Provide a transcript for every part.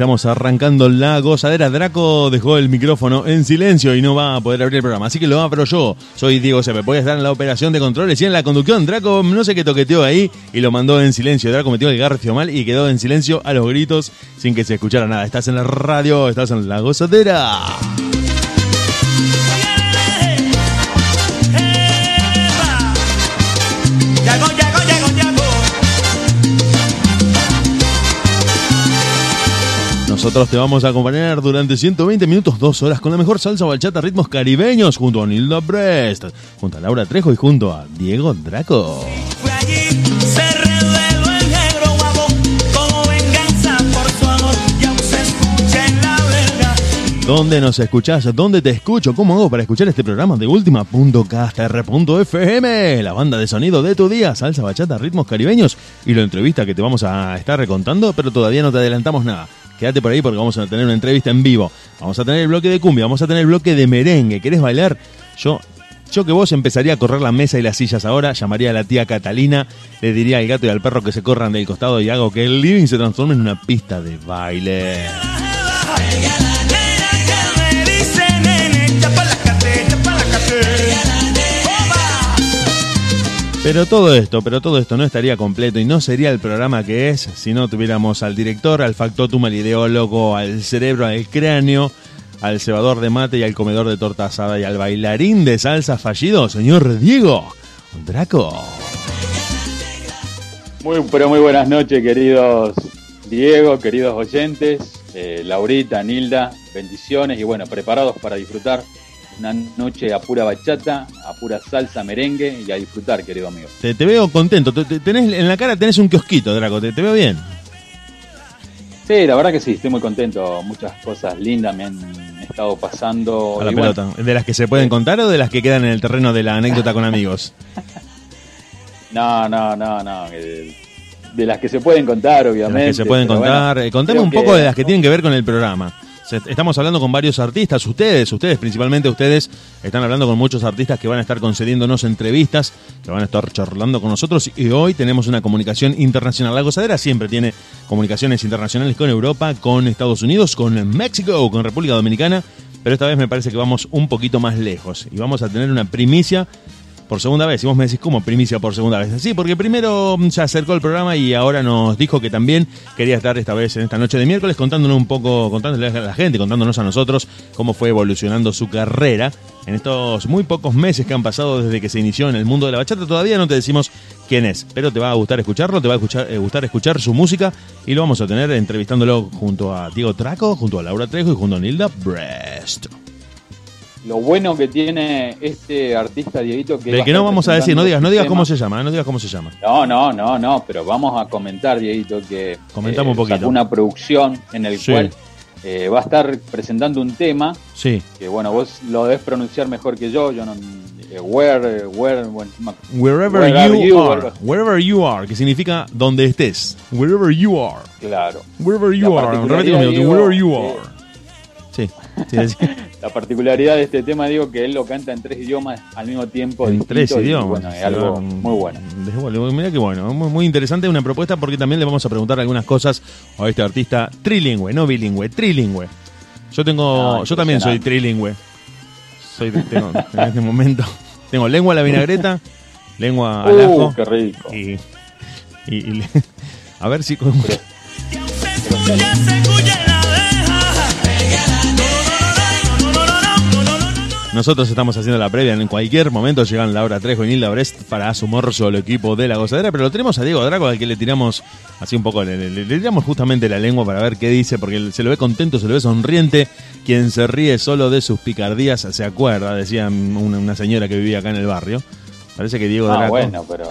Estamos arrancando la gozadera. Draco dejó el micrófono en silencio y no va a poder abrir el programa. Así que lo abro yo. Soy Diego Sepe. Voy a estar en la operación de controles y en la conducción. Draco no sé qué toqueteó ahí y lo mandó en silencio. Draco metió el garfio mal y quedó en silencio a los gritos sin que se escuchara nada. Estás en la radio, estás en la gozadera. Nosotros te vamos a acompañar durante 120 minutos, dos horas con la mejor salsa bachata, ritmos caribeños, junto a Nilda Brest, junto a Laura Trejo y junto a Diego Draco. ¿Dónde nos escuchás? ¿Dónde te escucho? ¿Cómo hago para escuchar este programa de última.kstr.fm? La banda de sonido de tu día, salsa, bachata, ritmos caribeños y la entrevista que te vamos a estar recontando, pero todavía no te adelantamos nada. Quédate por ahí porque vamos a tener una entrevista en vivo. Vamos a tener el bloque de cumbia, vamos a tener el bloque de merengue. ¿Querés bailar? Yo yo que vos empezaría a correr la mesa y las sillas ahora, llamaría a la tía Catalina, le diría al gato y al perro que se corran del costado y hago que el living se transforme en una pista de baile. Pero todo esto, pero todo esto no estaría completo y no sería el programa que es si no tuviéramos al director, al factotum, al ideólogo, al cerebro, al cráneo, al cebador de mate y al comedor de torta asada y al bailarín de salsa fallido, señor Diego Draco. Muy, pero muy buenas noches, queridos Diego, queridos oyentes, eh, Laurita, Nilda, bendiciones y bueno, preparados para disfrutar una noche a pura bachata, a pura salsa, merengue y a disfrutar, querido amigo. Te, veo contento. tenés, en la cara tenés un kiosquito, Draco. Te, veo bien. Sí, la verdad que sí, estoy muy contento. Muchas cosas lindas me han estado pasando. A la pelota. ¿De las que se pueden contar o de las que quedan en el terreno de la anécdota con amigos? no, no, no, no. De las que se pueden contar, obviamente. De las que se pueden contar. Eh, contame un poco de las que tienen que ver con el programa. Estamos hablando con varios artistas, ustedes, ustedes, principalmente ustedes, están hablando con muchos artistas que van a estar concediéndonos entrevistas, que van a estar charlando con nosotros y hoy tenemos una comunicación internacional. La gozadera siempre tiene comunicaciones internacionales con Europa, con Estados Unidos, con México, con República Dominicana, pero esta vez me parece que vamos un poquito más lejos y vamos a tener una primicia por segunda vez. Y vos me decís, ¿cómo primicia por segunda vez? Sí, porque primero se acercó el programa y ahora nos dijo que también quería estar esta vez en esta noche de miércoles contándonos un poco, contándole a la gente, contándonos a nosotros cómo fue evolucionando su carrera en estos muy pocos meses que han pasado desde que se inició en el mundo de la bachata. Todavía no te decimos quién es, pero te va a gustar escucharlo, te va a eh, gustar escuchar su música y lo vamos a tener entrevistándolo junto a Diego Traco, junto a Laura Trejo y junto a Nilda Brest lo bueno que tiene este artista Dieguito que que no vamos a decir no digas no digas cómo se llama no digas cómo se llama. No no no no pero vamos a comentar Dieguito que comentamos un eh, poquito una producción en el cual eh, va a estar presentando un tema sí. que bueno vos lo debes pronunciar mejor que yo yo no eh, where where wherever you, are, wherever you are que significa donde estés. Wherever you are. Claro. Wherever you are wherever you are Sí, La particularidad de este tema, digo, que él lo canta en tres idiomas al mismo tiempo. En tres idiomas. bueno, es algo muy bueno. Mira que bueno, muy, interesante una propuesta porque también le vamos a preguntar algunas cosas a este artista trilingüe, no bilingüe, trilingüe. Yo tengo, ah, yo también soy trilingüe. Soy, tengo, en este momento tengo lengua a la vinagreta lengua al Uh, ajo. qué rico. Y, y- y a ver si con- nosotros estamos haciendo la previa. En cualquier momento llegan Laura Trejo y Nilda Brest para sumar solo equipo de la gozadera. Pero lo tenemos a Diego Draco, al que le tiramos así un poco, le, le- le tiramos justamente la lengua para ver qué dice, porque se lo ve contento, se lo ve sonriente. Quien se ríe solo de sus picardías se acuerda, decía una, una señora que vivía acá en el barrio. Parece que Diego Ah, Draco. bueno, pero.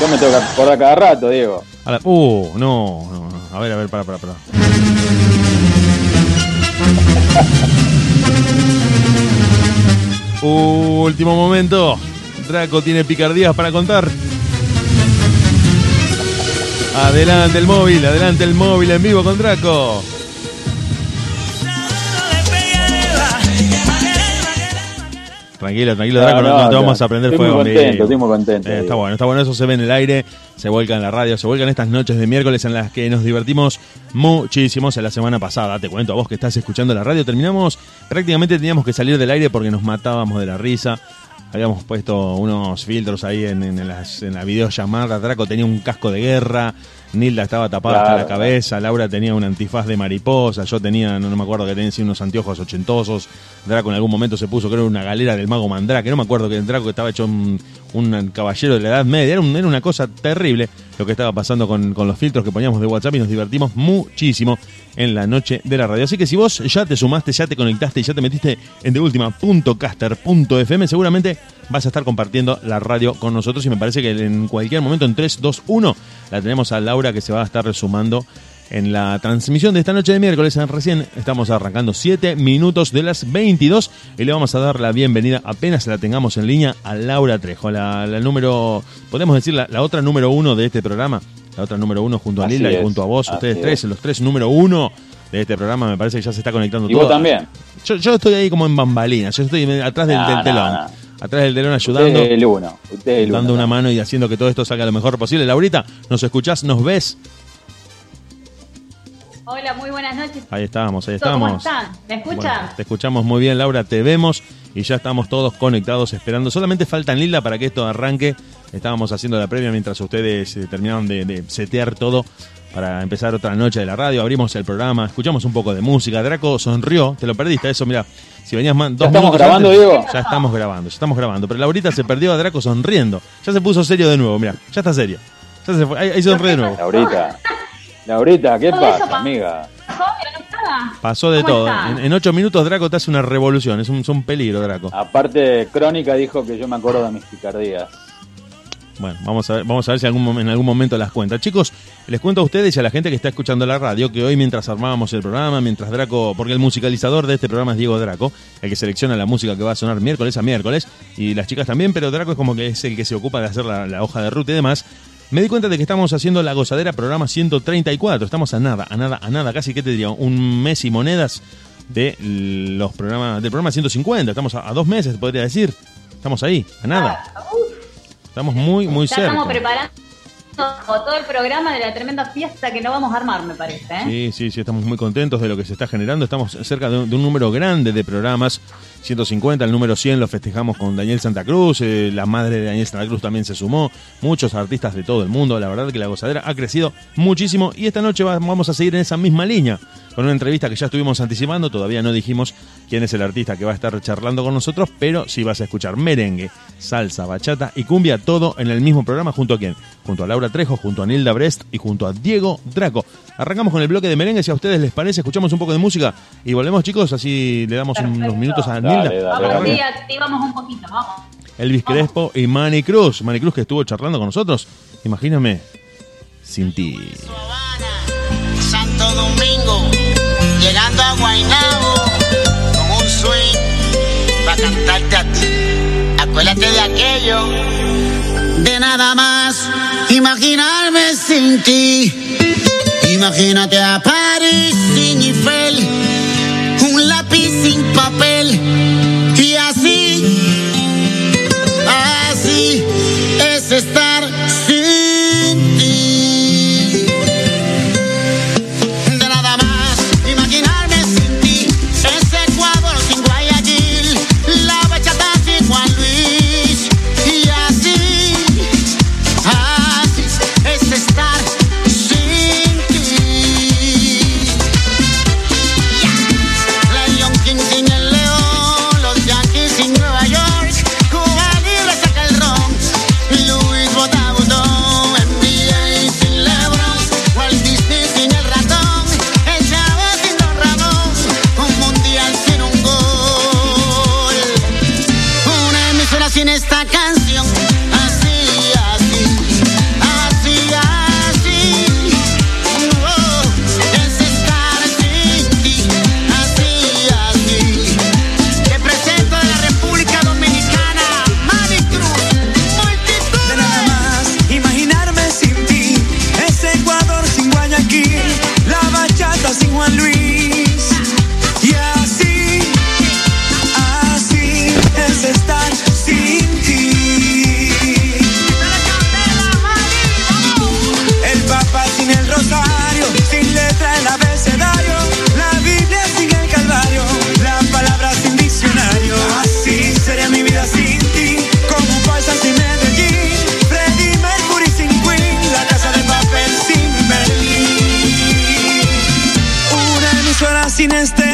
Yo me tengo que acordar cada rato, Diego. A la- uh, no, no, no. A ver, a ver, para, para, para. Último momento. Draco tiene picardías para contar. Adelante el móvil, adelante el móvil en vivo con Draco. Tranquilo, tranquilo, Draco, no, no te vamos a prender estoy fuego. Muy contento, estoy muy contento. Eh, está bueno, está bueno, eso se ve en el aire, se vuelca en la radio, se vuelca en estas noches de miércoles en las que nos divertimos muchísimo. En la semana pasada, te cuento a vos que estás escuchando la radio, terminamos, prácticamente teníamos que salir del aire porque nos matábamos de la risa. Habíamos puesto unos filtros ahí en, en las, en la videollamada. Draco tenía un casco de guerra, Nilda estaba tapada hasta la cabeza, Laura tenía un antifaz de mariposa, yo tenía, no, no me acuerdo que tenía unos anteojos ochentosos. Draco en algún momento se puso, creo, una galera del mago Mandrake. No me acuerdo que el Draco estaba hecho un, un caballero de la Edad Media. Era, un- era una cosa terrible lo que estaba pasando con, con los filtros que poníamos de WhatsApp y nos divertimos muchísimo en la noche de la radio. Así que si vos ya te sumaste, ya te conectaste y ya te metiste en deultima.caster.fm, seguramente vas a estar compartiendo la radio con nosotros y me parece que en cualquier momento en 3, 2, 1 la tenemos a Laura que se va a estar resumando en la transmisión de esta noche de miércoles. Recién estamos arrancando 7 minutos de las 22 y le vamos a dar la bienvenida apenas la tengamos en línea a Laura Trejo, la, la número, podemos decir, la, la otra número uno de este programa, la otra número uno junto a Así Lila y junto a vos, así ustedes es. tres, los tres número uno de este programa, me parece que ya se está conectando Y todo. vos también. Yo, yo estoy ahí como en bambalinas, yo estoy atrás del, telón, atrás del telón Usted ayudando es el uno. Usted es el dando uno. una mano y haciendo que todo esto salga lo mejor posible. Laurita, ¿nos escuchás? ¿Nos ves? Hola, muy buenas noches. Ahí estamos, ahí ¿Cómo estamos. están? ¿Me escuchan? Bueno, te escuchamos muy bien, Laura, te vemos y ya estamos todos conectados esperando. Solamente falta Lila para que esto arranque. Estábamos haciendo la previa mientras ustedes eh, terminaron de, de setear todo para empezar otra noche de la radio. Abrimos el programa, escuchamos un poco de música. Draco sonrió, te lo perdiste, eso, mira. Si venías más, dos estamos minutos grabando, antes- Diego? Ya estamos grabando, ya estamos grabando. Pero Laurita se perdió a Draco sonriendo. Ya se puso serio de nuevo, mira, ya está serio. Ya se fue, ahí, ahí sonríe de nuevo. Laurita. Laurita, ¿qué pasa, pa- amiga? Pasó de ¿Cómo todo. En, en ocho minutos Draco te hace una revolución, es un, es un peligro, Draco. Aparte, Crónica dijo que yo me acuerdo de mis picardías. Bueno, vamos a ver, vamos a ver si algún, en algún momento las cuenta. Chicos, les cuento a ustedes y a la gente que está escuchando la radio que hoy mientras armábamos el programa, mientras Draco, porque el musicalizador de este programa es Diego Draco, el que selecciona la música que va a sonar miércoles a miércoles, y las chicas también, pero Draco es como que es el que se ocupa de hacer la, la hoja de ruta y demás. Me di cuenta de que estamos haciendo la gozadera programa 134. Estamos a nada, a nada, a nada, casi que te diría, un mes y monedas de los programas, del programa 150. Estamos a, a dos meses, podría decir. Estamos ahí, a nada. Estamos muy, muy Ya cerca. estamos preparando todo el programa de la tremenda fiesta que no vamos a armar, me parece. ¿eh? Sí, sí, sí, estamos muy contentos de lo que se está generando. Estamos cerca de un, de un número grande de programas. 150, el número 100 lo festejamos con Daniel Santa Cruz. eh, la madre de Daniel Santa Cruz también se sumó. Muchos artistas de todo el mundo. La verdad que la gozadera ha crecido muchísimo. Y esta noche va- vamos a seguir en esa misma línea. Con una entrevista que ya estuvimos anticipando. Todavía no dijimos quién es el artista que va a estar charlando con nosotros. Pero sí vas a escuchar merengue, salsa, bachata y cumbia. Todo en el mismo programa. ¿Junto a quién? Junto a Laura Trejo, junto a Nilda Brest y junto a Diego Draco. Arrancamos con el bloque de merengue. Si a ustedes les parece, escuchamos un poco de música y volvemos, chicos. Así le damos Perfecto. unos minutos a Dale, Nilda. dale, Vamos, dale. sí, activamos un poquito, vamos. Elvis Crespo y Manny Cruz. Manny Cruz que estuvo charlando con nosotros. Imagíname, sin ti. Santo Domingo, llegando a Guaynabo con un swing para cantarte a ti. Acuérdate de aquello, de nada más imaginarme sin ti. Imagínate a París sin Eiffel, un lápiz sin papel y así, sin este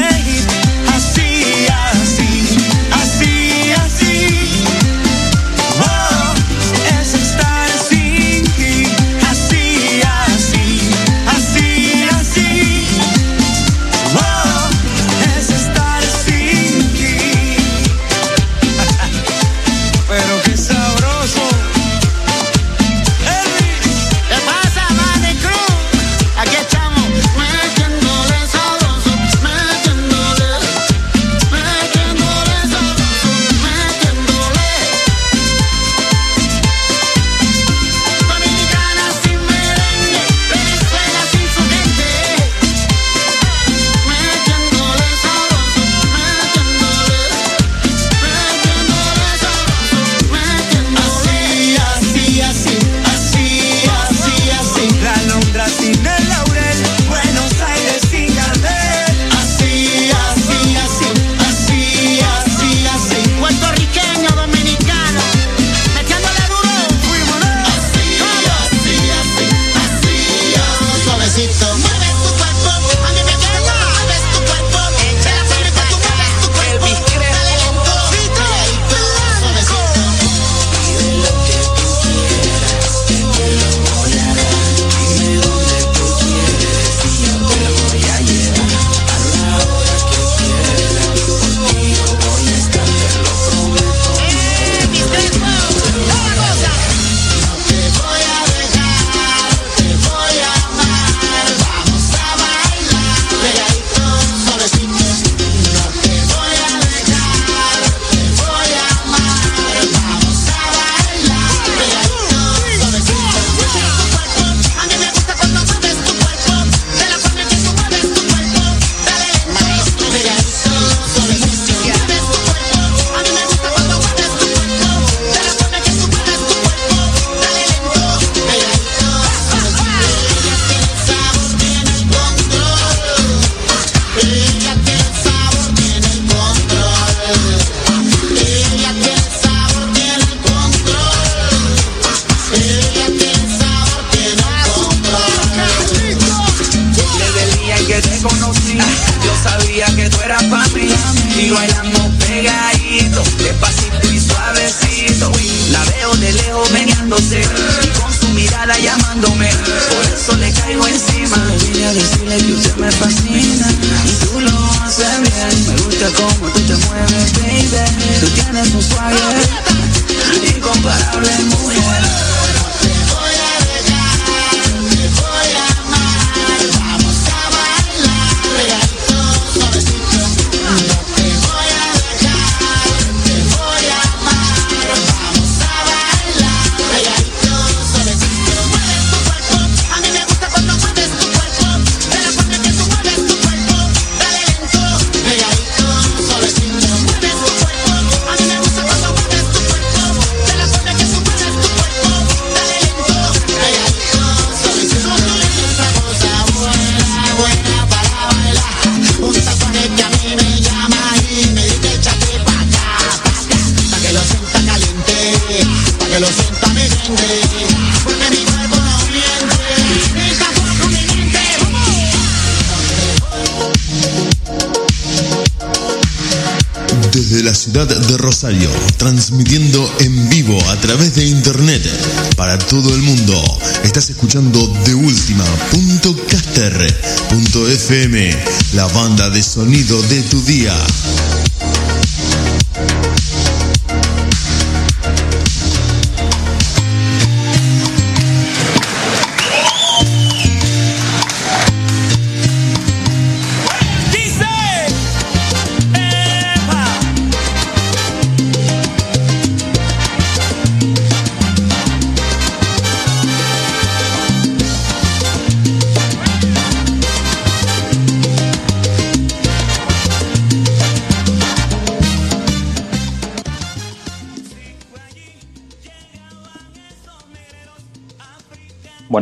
FM, la banda de sonido de tu día.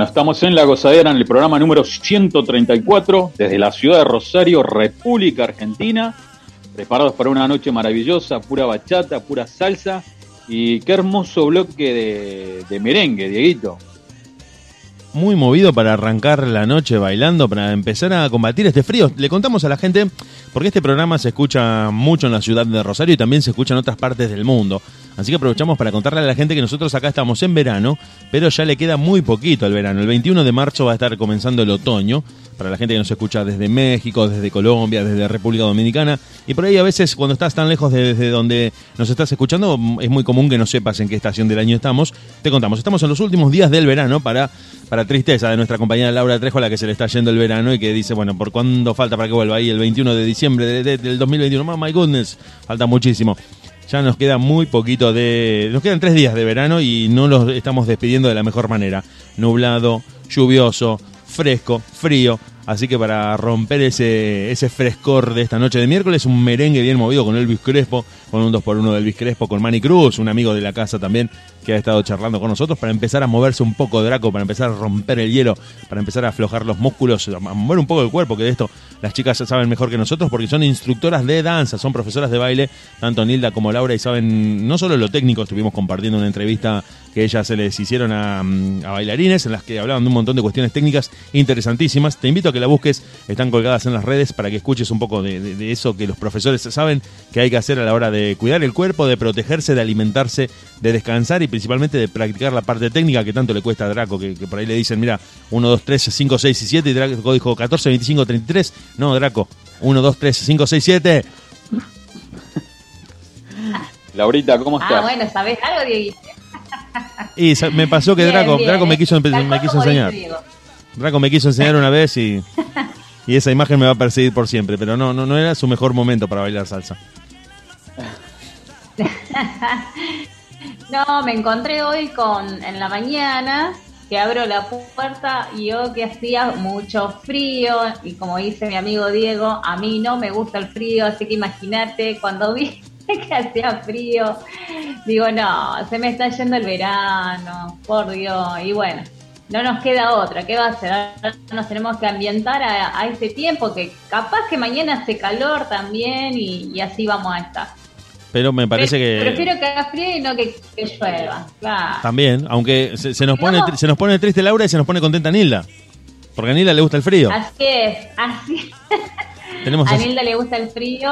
Estamos en La Gozadera en el programa número 134 desde la ciudad de Rosario, República Argentina. Preparados para una noche maravillosa, pura bachata, pura salsa y qué hermoso bloque de, de merengue, Dieguito. Muy movido para arrancar la noche bailando, para empezar a combatir este frío. Le contamos a la gente, porque este programa se escucha mucho en la ciudad de Rosario y también se escucha en otras partes del mundo. Así que aprovechamos para contarle a la gente que nosotros acá estamos en verano, pero ya le queda muy poquito el verano. El 21 de marzo va a estar comenzando el otoño, para la gente que nos escucha desde México, desde Colombia, desde República Dominicana. Y por ahí a veces cuando estás tan lejos de, desde donde nos estás escuchando, es muy común que no sepas en qué estación del año estamos. Te contamos, estamos en los últimos días del verano para, para tristeza de nuestra compañera Laura Trejo, a la que se le está yendo el verano y que dice, bueno, ¿por cuándo falta para que vuelva ahí? El 21 de diciembre de- de- del 2021. Oh, my goodness, falta muchísimo. Ya nos queda muy poquito de... Nos quedan tres días de verano y no los estamos despidiendo de la mejor manera. Nublado, lluvioso, fresco, frío. Así que para romper ese, ese frescor de esta noche de miércoles, un merengue bien movido con Elvis Crespo, con un 2x1 de Elvis Crespo, con Manny Cruz, un amigo de la casa también que ha estado charlando con nosotros, para empezar a moverse un poco Draco, para empezar a romper el hielo, para empezar a aflojar los músculos, a mover un poco el cuerpo, que de esto las chicas saben mejor que nosotros porque son instructoras de danza, son profesoras de baile, tanto Nilda como Laura, y saben no solo lo técnico, estuvimos compartiendo una entrevista que ellas se les hicieron a, mm, bailarines en las que hablaban de un montón de cuestiones técnicas interesantísimas. Te invito a que la busques, están colgadas en las redes para que escuches un poco de eso que los profesores saben que hay que hacer a la hora de cuidar el cuerpo, de protegerse, de alimentarse, de descansar y principalmente de practicar la parte técnica que tanto le cuesta a Draco, que, que por ahí le dicen, mira, 1, 2, 3, 5, 6 y 7 y Draco dijo 14, 25, 33. No, Draco, 1, 2, 3, 5, 6, 7. Laurita, ¿cómo estás? Ah, bueno, ¿sabés algo, Dieguito? Y me pasó que Bien, Draco, bien, Draco me quiso, me quiso dice enseñar. Diego. Draco me quiso enseñar una vez y, y esa imagen me va a perseguir por siempre, pero no, no, no era su mejor momento para bailar salsa. No, me encontré hoy con en la mañana que abro la puerta y yo que hacía mucho frío y como dice mi amigo Diego, a mí no me gusta el frío, así que imagínate cuando vi que hacía frío, digo, no, se me está yendo el verano, por Dios, y bueno, no nos queda otra, ¿qué va a hacer? Nos tenemos que ambientar a, a este tiempo que capaz que mañana hace calor también y, y así vamos a estar. Pero me parece Pre- que Prefiero que haga frío y no que, que llueva. Claro. también, aunque se, se nos pone Vamos. se nos pone triste Laura y se nos pone contenta Nilda. Porque a Nilda le gusta el frío. Así es, así. Tenemos A Nilda le gusta el frío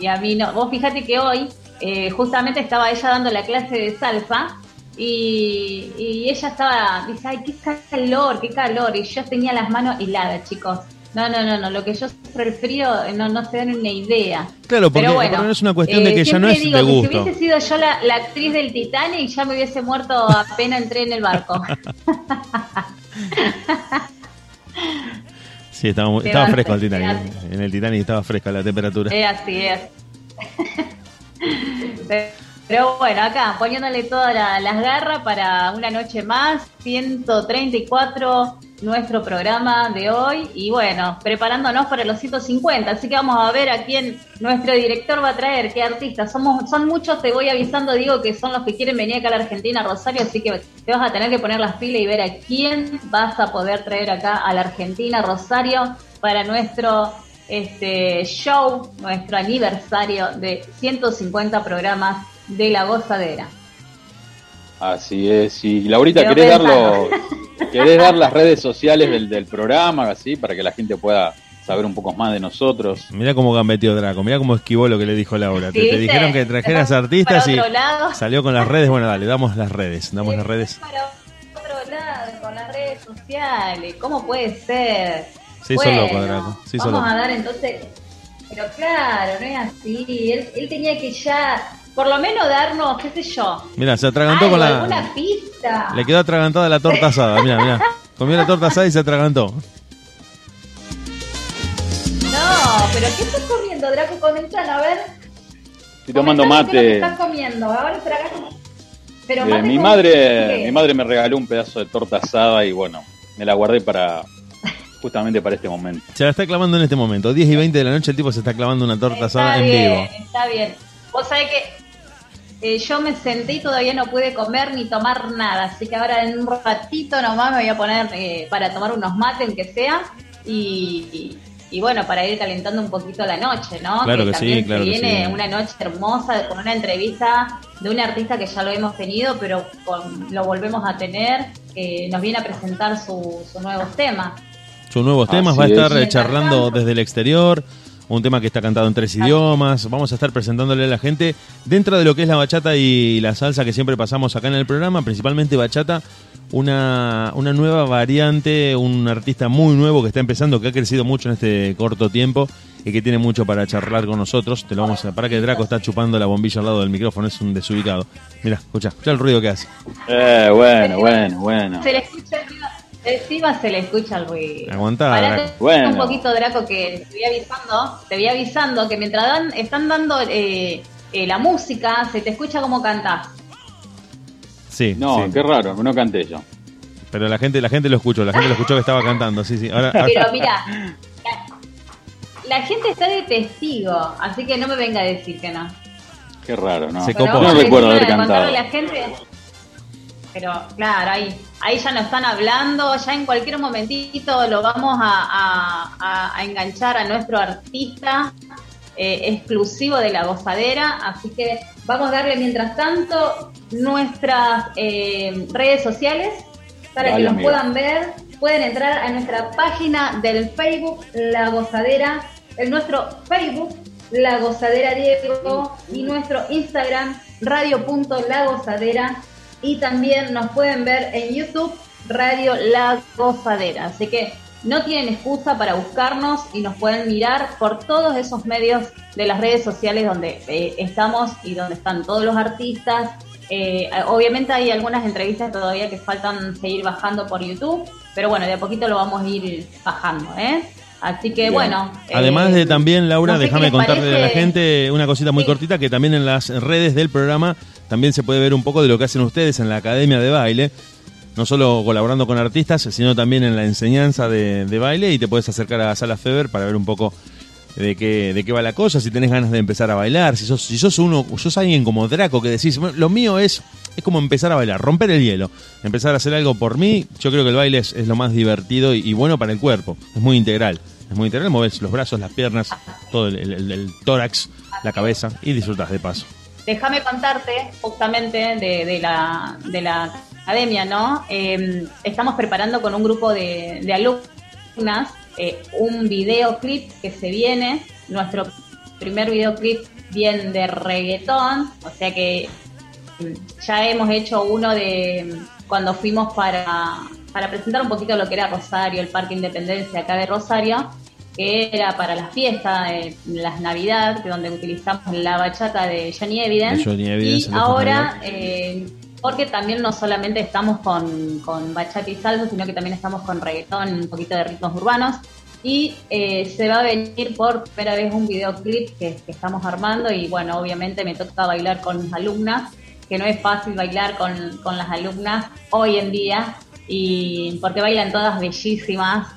y a mí no. Vos fíjate que hoy eh, justamente estaba ella dando la clase de salsa y, y ella estaba, dice, ay, qué calor, qué calor. Y yo tenía las manos heladas, chicos. No, no, no, no, lo que yo sufro el frío eh, no, no se dan una idea. Claro, porque Pero bueno, es una cuestión de eh, que ya no es digo de que gusto. Si hubiese sido yo la, la actriz del Titanic, ya me hubiese muerto apenas entré en el barco. Sí, estaba, estaba fresco el Titanic. En el Titanic estaba fresca la temperatura. Es así, es. Pero bueno, acá poniéndole todas la- las garras para una noche más, 134 nuestro programa de hoy y bueno, preparándonos para los 150, así que vamos a ver a quién nuestro director va a traer, qué artistas. Somos, son muchos, te voy avisando, digo que son los que quieren venir acá a la Argentina, Rosario, así que te vas a tener que poner las pilas y ver a quién vas a poder traer acá a la Argentina, Rosario, para nuestro este show, nuestro aniversario de 150 programas de La Gozadera. Así es. Y Laurita, ¿querés, darlo, ¿querés dar las redes sociales del, del programa, así, para que la gente pueda saber un poco más de nosotros? Mirá cómo gambeteó Draco, mirá cómo esquivó lo que le dijo Laura. Te, Sí, te dijeron que trajeras artistas y lado. salió con las redes. Bueno, dale, damos las redes, damos las redes. Para otro lado, con las redes sociales, ¿cómo puede ser? Se hizo Bueno, loco, Draco, hizo vamos loco. a dar entonces, pero claro, no es así, él, él tenía que ya, por lo menos darnos, qué sé yo, Mira, se atragantó algo, con la. alguna pista. Le quedó atragantada la torta asada, mira, mira. Comió la torta asada y se atragantó. No, pero ¿qué estás comiendo, Draco? Comenzan a ver. Estoy tomando es lo que mate. estás comiendo? Ahora tragas. Pero Eh, mate mi madre ¿qué? mi madre me regaló un pedazo de torta asada y bueno, me la guardé para justamente para este momento. Se la está clavando en este momento. 10 y 20 de la noche el tipo se está clavando una torta Está asada en bien, vivo. Está bien. Vos sabés que eh, yo me senté y todavía no pude comer ni tomar nada, así que ahora en un ratito nomás me voy a poner eh, para tomar unos mates, aunque sea, y, y bueno, para ir calentando un poquito la noche, ¿no? Claro que sí, también claro se que viene sí. una noche hermosa con una entrevista de un artista que ya lo hemos tenido, pero con- lo volvemos a tener, que nos viene a presentar su, su nuevo tema. Sus nuevos Así temas, va a es. estar eh, charlando desde el exterior, un tema que está cantado en tres idiomas, vamos a estar presentándole a la gente dentro de lo que es la bachata y la salsa que siempre pasamos acá en el programa, principalmente bachata, una, una nueva variante, un artista muy nuevo que está empezando, que ha crecido mucho en este corto tiempo y que tiene mucho para charlar con nosotros. Te lo vamos a, para que Draco está chupando la bombilla al lado del micrófono, es un desubicado. Mira, escucha, escucha el ruido que hace. Eh, bueno, bueno, bueno. Se le escucha el ruido. Encima se le escucha el ruido. Aguantá. Bueno. un poquito, Draco, que te voy avisando, te voy avisando que mientras dan, están dando eh, eh, la música, se te escucha como cantás. Sí, No, sí. qué raro, no canté yo. Pero la gente, la gente lo escuchó, la gente lo escuchó que estaba cantando, sí, sí. Ahora, ahora- Pero mira, la, la gente está de testigo, así que no me venga a decir que no. Qué raro, ¿no? Se copó. No recuerdo haber cantado. a la gente. Pero claro, ahí, ahí ya nos están hablando, ya en cualquier momentito lo vamos a, a- enganchar a nuestro artista eh, exclusivo de la gozadera, así que vamos a darle mientras tanto nuestras eh, redes sociales para Dale, que nos puedan ver. Pueden entrar a nuestra página del Facebook La Gozadera, en nuestro Facebook La Gozadera Diego y nuestro Instagram radio.lagozadera y también nos pueden ver en YouTube Radio La Gozadera. Así que no tienen excusa para buscarnos y nos pueden mirar por todos esos medios de las redes sociales donde eh, estamos y donde están todos los artistas. Eh, obviamente hay algunas entrevistas todavía que faltan seguir bajando por YouTube, pero bueno, de a poquito lo vamos a ir bajando, ¿eh? Así que Bien. bueno. Además eh, de también, Laura, no sé qué déjame contarle a la gente una cosita muy Sí. cortita, que también en las redes del programa también se puede ver un poco de lo que hacen ustedes en la Academia de Baile, no solo colaborando con artistas, sino también en la enseñanza de, baile y te puedes acercar a Sala Feber para ver un poco de qué, de qué va la cosa, si tenés ganas de empezar a bailar, si sos, si sos uno, sos alguien como Draco que decís, "Bueno, lo mío es, es como empezar a bailar, romper el hielo, empezar a hacer algo por mí, yo creo que el baile es, es lo más divertido y, bueno para el cuerpo, es muy integral, es muy integral, mueves los brazos, las piernas, todo el- el tórax, la cabeza y disfrutas de paso. Déjame contarte justamente de, la, de la academia, ¿no? Eh, estamos preparando con un grupo de, de alumnas eh, un videoclip que se viene, nuestro primer videoclip bien de reggaetón, o sea que mm, ya hemos hecho uno de cuando fuimos para, para presentar un poquito lo que era Rosario, el Parque Independencia acá de Rosario, que era para las fiestas, eh, las Navidad, que donde utilizamos la bachata de Johnny Evidence. De Johnny Evidence, y ahora, eh, porque también no solamente estamos con, con bachata y salsa, sino que también estamos con reggaetón, un poquito de ritmos urbanos. Y eh, se va a venir por primera vez un videoclip que, que estamos armando y bueno, obviamente me toca bailar con mis alumnas, que no es fácil bailar con, con las alumnas hoy en día, y porque bailan todas bellísimas,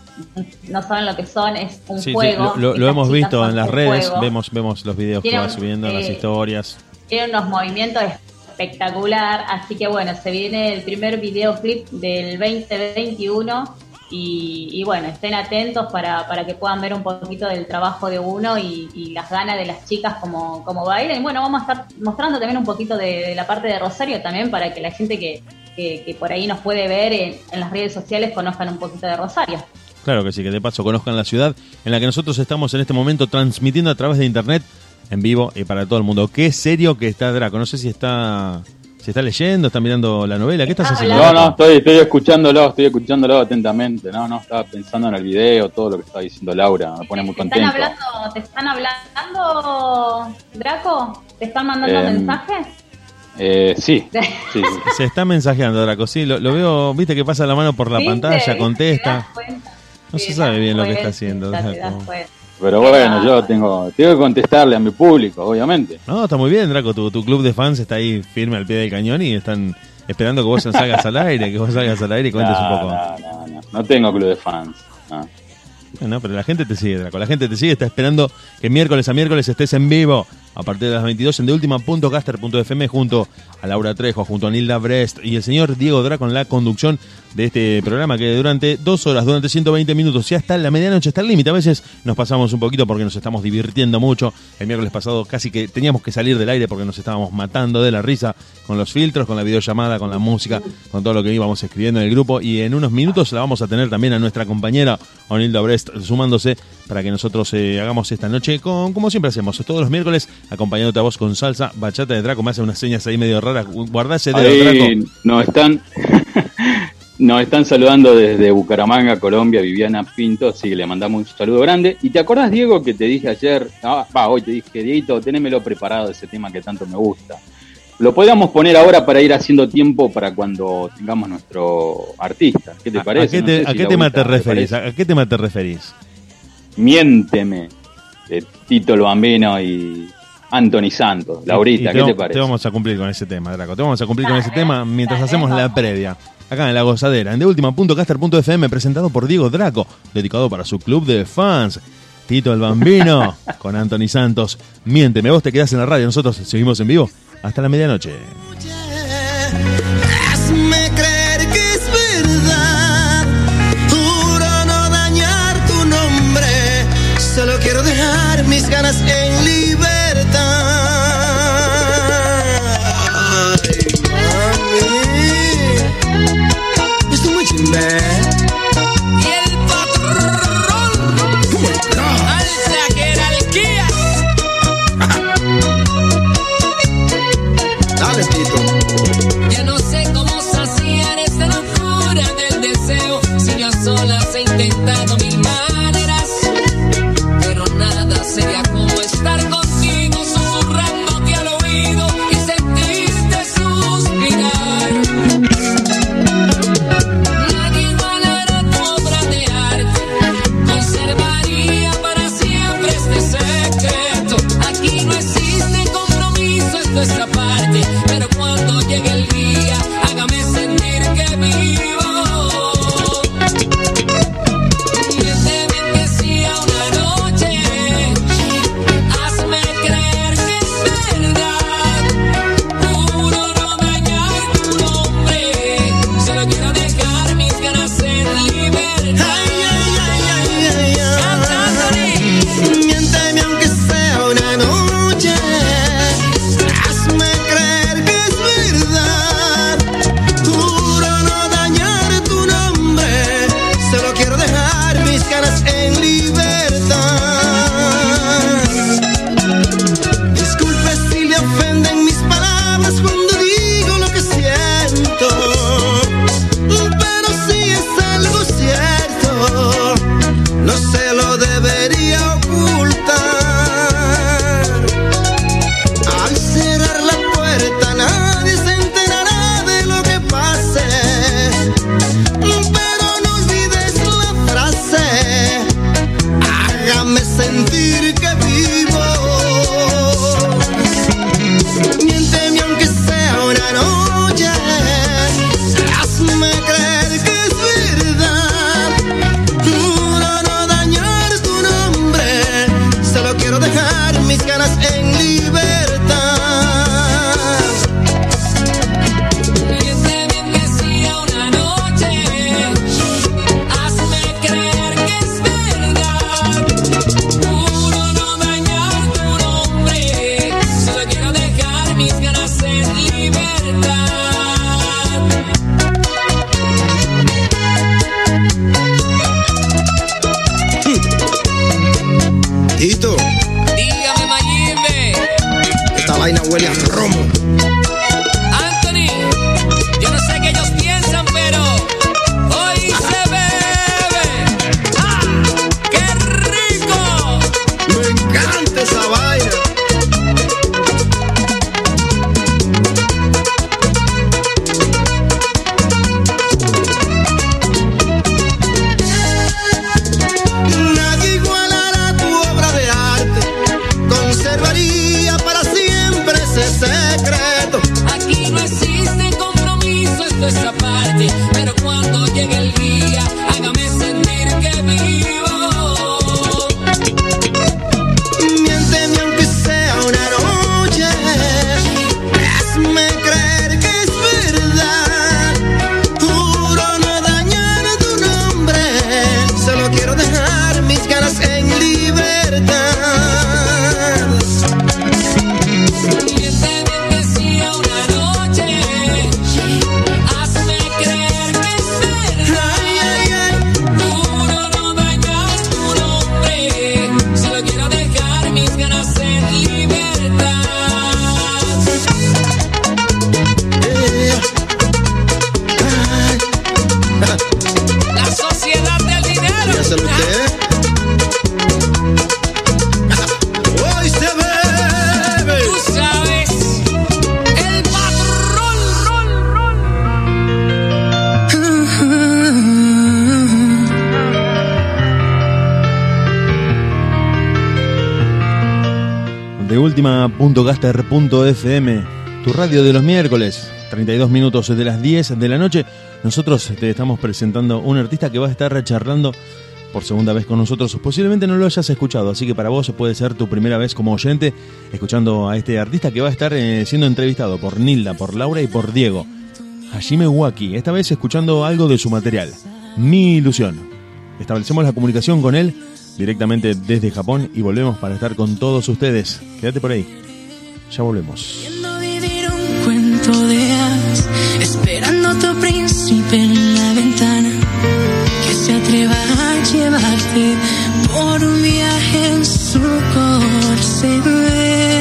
no saben lo que son, es un Sí, juego. lo, lo- hemos visto en las redes, juego. vemos, vemos los videos que va subiendo, las eh, historias. Tiene unos movimientos espectacular, así que bueno, se viene el primer videoclip del 2021 y, y bueno, estén atentos para, para que puedan ver un poquito del trabajo de uno y, y las ganas de las chicas como, como bailan. Y bueno, vamos a estar mostrando también un poquito de, de la parte de Rosario también para que la gente que, que, que por ahí nos puede ver en, en las redes sociales conozcan un poquito de Rosario. Claro que sí, que de paso conozcan la ciudad en la que nosotros estamos en este momento transmitiendo a través de internet en vivo y para todo el mundo. Qué serio que está Draco. No sé si está si está leyendo, está mirando la novela. ¿Qué estás Está haciendo? No, no, estoy, estoy escuchándolo, estoy escuchándolo atentamente. No, no, estaba pensando en el video, todo lo que estaba diciendo Laura, me pone muy ¿Te están contento. hablando, te están hablando, Draco? ¿Te están mandando Em, mensajes? Eh, sí, sí, sí. Se está mensajeando Draco, sí, lo, lo veo, viste que pasa la mano por la ¿Viste? pantalla, ¿Viste? ¿Te contesta. das cuenta? No se sabe bien lo que está haciendo. Pero bueno, yo tengo, tengo que contestarle a mi público, obviamente. No, está muy bien, Draco, tu, tu club de fans está ahí firme al pie del cañón y están esperando que vos salgas al aire, que vos salgas al aire y cuentes un No, poco. no, no, no, no tengo club de fans. no. Bueno, pero la gente te sigue, Draco. La gente te sigue, está esperando que miércoles a miércoles estés en vivo a partir de las 22 en deultima.caster.fm junto a Laura Trejo, junto a Nilda Brest y el señor Diego Dra con la conducción de este programa que durante dos horas, durante 120 minutos, ya hasta la medianoche, está el límite. A veces nos pasamos un poquito porque nos estamos divirtiendo mucho. El miércoles pasado casi que teníamos que salir del aire porque nos estábamos matando de la risa con los filtros, con la videollamada, con la música, con todo lo que íbamos escribiendo en el grupo. Y en unos minutos la vamos a tener también a nuestra compañera Onilda Brest sumándose para que nosotros eh, hagamos esta noche con, como siempre hacemos, todos los miércoles, acompañándote a vos con salsa, bachata de Draco. Me hace unas señas ahí medio raras. Guardá ese dedo, Draco. nos están, nos están saludando desde Bucaramanga, Colombia, Viviana Pinto, así que le mandamos un saludo grande. ¿Y te acordás, Diego, que te dije ayer, ah, hoy te dije, Dieguito, tenémelo preparado ese tema que tanto me gusta? Lo podríamos poner ahora para ir haciendo tiempo para cuando tengamos nuestro artista. ¿Qué te ¿A- parece? ¿A qué, No te- sé a si qué tema te referís? ¿A qué tema te referís? Miénteme, de Tito el Bambino y Anthony Santos. Laurita, Y ¿qué te, te parece? Te vamos a cumplir con ese tema, Draco. Te vamos a cumplir con ese tema mientras hacemos la previa. Acá en La Gozadera, en deultima.caster.fm, presentado por Diego Draco, dedicado para su club de fans. Tito el Bambino, con Anthony Santos. Miénteme, vos te quedás en la radio, nosotros seguimos en vivo hasta la medianoche. Mis ganas en última.caster.fm, tu radio de los miércoles, 32 minutos de las 10 de la noche. Nosotros te estamos presentando un artista que va a estar charlando por segunda vez con nosotros. Posiblemente no lo hayas escuchado, así que para vos puede ser tu primera vez como oyente escuchando a este artista que va a estar eh, siendo entrevistado por Nilda, por Laura y por Diego. Hajime Waki, esta vez escuchando algo de su material, Mi Ilusión. Establecemos la comunicación con él directamente desde Japón y volvemos para estar con todos ustedes. Quédate por ahí. Ya volvemos. Vivir un cuento de hadas, esperando a tu príncipe en la ventana, que se atreva a llevarte por un viaje en su corcel.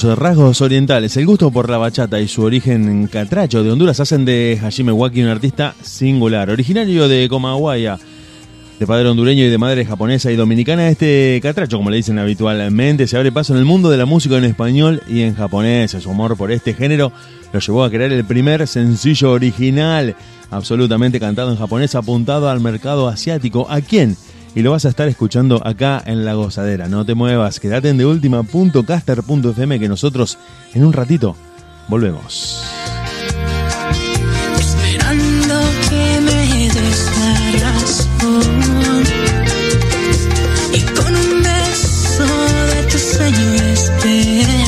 Sus rasgos orientales, el gusto por la bachata y su origen en catracho de Honduras hacen de Hajime Waki un artista singular. Originario de Comaguaya, de padre hondureño y de madre japonesa y dominicana, este catracho, como le dicen habitualmente, se abre paso en el mundo de la música en español y en japonés. Su amor por este género lo llevó a crear el primer sencillo original, absolutamente cantado en japonés, apuntado al mercado asiático. ¿A quién? Y lo vas a estar escuchando acá en La Gozadera. No te muevas, quédate en deultima.caster.fm que nosotros en un ratito volvemos. esperando que me des la razón y con un beso de tu sueño despertar.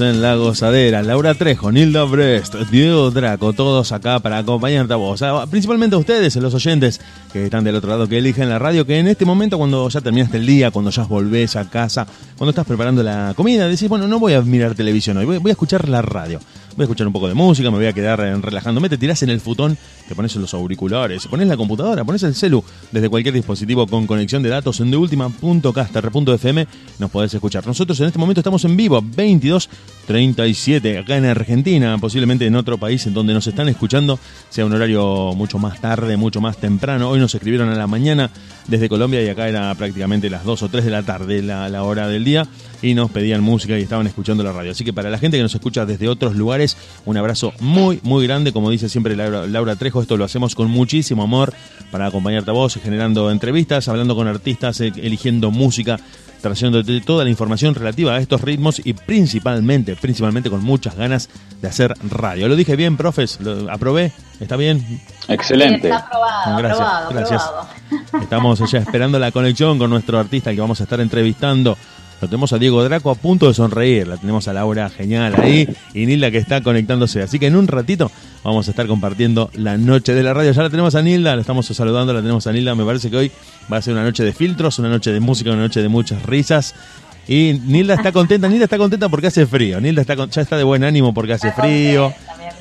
En La Gozadera. Laura Trejo, Nilda Brest, Diego Draco, todos acá para acompañarte a vos. Principalmente a ustedes, los oyentes que están del otro lado, que eligen la radio, que en este momento, cuando ya terminaste el día, cuando ya volvés a casa, cuando estás preparando la comida, decís, bueno, no voy a mirar televisión hoy, voy a escuchar la radio. Voy a escuchar un poco de música, me voy a quedar relajándome. Te tirás en el futón, te pones en los auriculares, pones la computadora, pones el celu desde cualquier dispositivo con conexión de datos en deultima.caster.fm nos podés escuchar. Nosotros en este momento estamos en vivo, 22.37, acá en Argentina, posiblemente en otro país en donde nos están escuchando, sea un horario mucho más tarde, mucho más temprano. Hoy nos escribieron a la mañana desde Colombia y acá era prácticamente las 2 o 3 de la tarde la hora del día. Y nos pedían música y estaban escuchando la radio. Así que para la gente que nos escucha desde otros lugares, un abrazo muy, muy grande. Como dice siempre Laura, Laura Trejo, esto lo hacemos con muchísimo amor para acompañarte a vos, generando entrevistas, hablando con artistas, eh, eligiendo música, trayéndote toda la información relativa a estos ritmos y principalmente, principalmente con muchas ganas de hacer radio. ¿Lo dije bien, profes? ¿Lo aprobé? ¿Está bien? Excelente. Está aprobado, Gracias, aprobado, gracias. aprobado. Estamos ya esperando la conexión con nuestro artista que vamos a estar entrevistando. Lo tenemos a Diego Draco a punto de sonreír. La tenemos a Laura genial ahí y Nilda que está conectándose. Así que en un ratito vamos a estar compartiendo la noche de la radio. Ya la tenemos a Nilda, la estamos saludando, la tenemos a Nilda. Me parece que hoy va a ser una noche de filtros, una noche de música, una noche de muchas risas. Y Nilda está contenta, Nilda está contenta porque hace frío. Nilda está ya está de buen ánimo porque hace frío.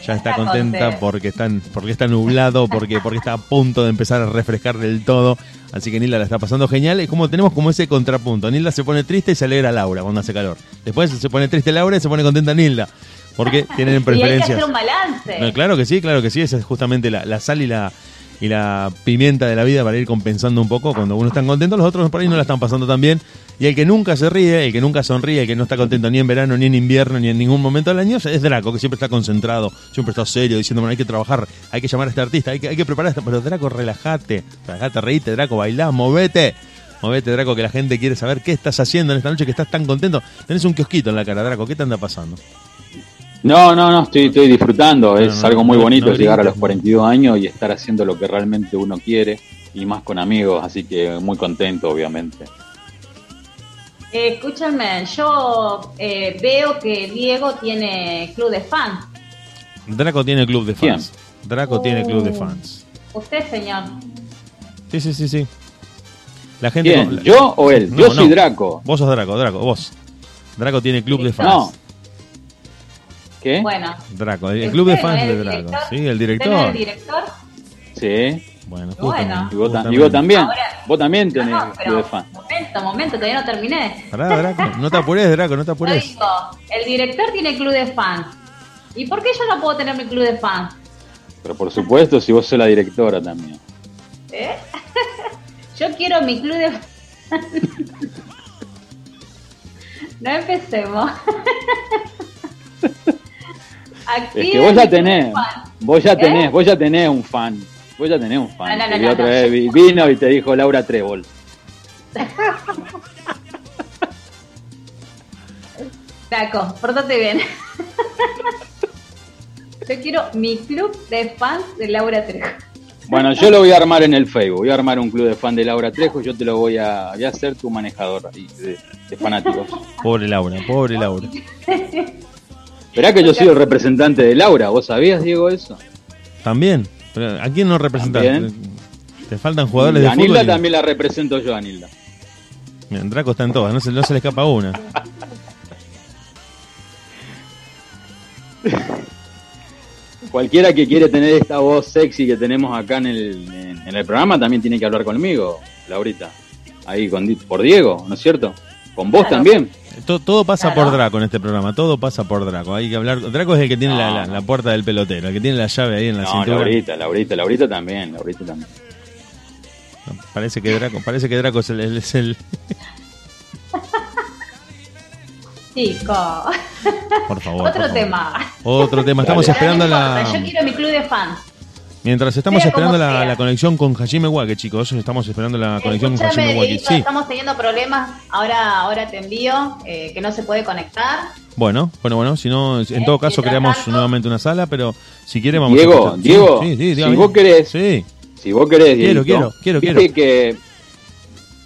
Ya está está contenta contenta. porque están porque está nublado, porque porque está a punto de empezar a refrescar del todo. Así que Nilda la está pasando genial. Es como tenemos como ese contrapunto. Nilda se pone triste y se alegra Laura cuando hace calor. Después se pone triste Laura y se pone contenta Nilda. Porque tienen Y hay que preferencias. hacer un balance. No, claro que sí, claro que sí. Esa es justamente la, la sal y la, y la pimienta de la vida para ir compensando un poco. Cuando uno está contento, los otros por ahí no la están pasando tan bien. Y el que nunca se ríe, el que nunca sonríe, el que no está contento ni en verano, ni en invierno, ni en ningún momento del año, es Draco, que siempre está concentrado, siempre está serio, diciendo, bueno, hay que trabajar, hay que llamar a este artista, hay que, hay que preparar esto. Pero Draco, relájate, relájate, reíte, Draco, bailá, movete. Movete, Draco, que la gente quiere saber qué estás haciendo en esta noche, que estás tan contento. Tenés un kiosquito en la cara, Draco, ¿qué te anda pasando? No, no, no, estoy, estoy disfrutando. No, es no, algo muy no, bonito llegar a los 42 años y estar haciendo lo que realmente uno quiere y más con amigos, así que muy contento, obviamente. Eh, escúchame, yo eh, veo que Diego tiene club de fans. Draco tiene club de fans. Draco tiene club de fans. Usted, señor. Sí, sí, sí, sí. La gente. ¿Quién? con- ¿Yo o él? No, Yo no. soy Draco. Vos sos Draco, Draco, vos. Draco tiene club de fans. No. ¿Qué? Bueno. Draco, el club de ¿Usted no fans es de Draco. director? Sí, el ¿Usted no es director. el director? Sí. Bueno, Bueno. Y vos, y también. Ahora- vos también tenés no, club pero de fan. Momento, momento, todavía no terminé. Pará, Draco. No te apures, Draco, no te apures. digo, el director tiene club de fans. ¿Y por qué yo no puedo tener mi club de fans? Pero por supuesto, si vos sos la directora también. ¿Eh? yo quiero mi club de fans. no empecemos. Aquí Es que vos ya tenés, vos ya ¿Eh? tenés, vos ya tenés un fan. Vos ya tenés un fan. No, no, Que no, la otra no, vez vino y te dijo Laura Trébol. Draco, portate bien. Yo quiero mi club de fans de Laura Trejo. Bueno, yo lo voy a armar en el Facebook. Voy a armar un club de fan de Laura Trejo. y Yo te lo voy a, voy a hacer tu manejador ahí de, de fanáticos. Pobre Laura, pobre Laura. Esperá que yo soy el representante de Laura. ¿Vos sabías, Diego, eso? También. Pero, ¿A quién no representas? También. Te faltan jugadores de fútbol. Nilda y- también la represento yo, a Mira, Draco está en todas, no se, no se le escapa una. Cualquiera que quiere tener esta voz sexy que tenemos acá en el, en, en el programa también tiene que hablar conmigo, Laurita. Ahí con, por Diego, ¿no es cierto? Con vos Claro. también. To- Todo, pasa Claro. por Draco en este programa, todo pasa por Draco. Hay que hablar. Draco es el que tiene la, No, la- no. la puerta del pelotero, el que tiene la llave ahí en la No, cintura. Laurita, Laurita, Laurita también, Laurita también. Parece que Draco, parece que Draco es el, el- es el- Chico, por favor. otro por favor. tema. Otro tema. Estamos Dale. esperando No la. Yo quiero mi club de fans. Mientras estamos Sea esperando la, conexión con Hajime Wake, chicos. Estamos esperando la conexión con Hajime Wake. Sí. estamos teniendo problemas. Ahora, ahora te envío eh, que no se puede conectar. Bueno, bueno, bueno. Si no, en Eh, todo caso creamos tanto- nuevamente una sala, pero si quiere vamos Diego, a. Sí, Diego, sí, sí, si vos querés, Sí. Si vos querés, Quiero, Dieguito, quiero, quiero, quiero. que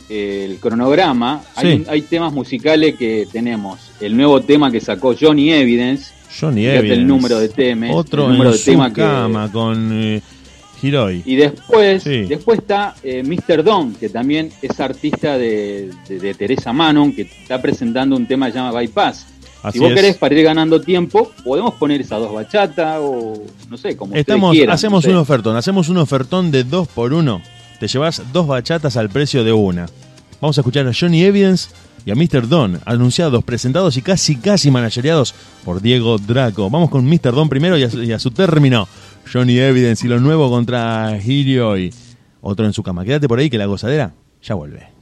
el cronograma, hay, Sí. un- hay temas musicales que tenemos. El nuevo tema que sacó Johnny Evidence, Johnny Fíjate el Evidence. número de temas, Otro el número en de su tema que- cama con eh, Hiroi. Y después, Sí. después está eh, Mr. Don, que también es artista de, de- de Teresa Manon, que está presentando un tema que se llama Bypass. Así si vos es. querés, para ir ganando tiempo, podemos poner esas dos bachatas o no sé, como Estamos, quieran, hacemos no sé. un ofertón, hacemos un ofertón de dos por uno. Te llevas dos bachatas al precio de una. Vamos a escuchar a Johnny Evidence y a Mr. Don, anunciados, presentados y casi casi managereados por Diego Draco. Vamos con Mr. Don primero y a, su- y a su término, Johnny Evidence y lo nuevo contra Hiroi. Otro en su cama. Quédate por ahí que la gozadera ya vuelve.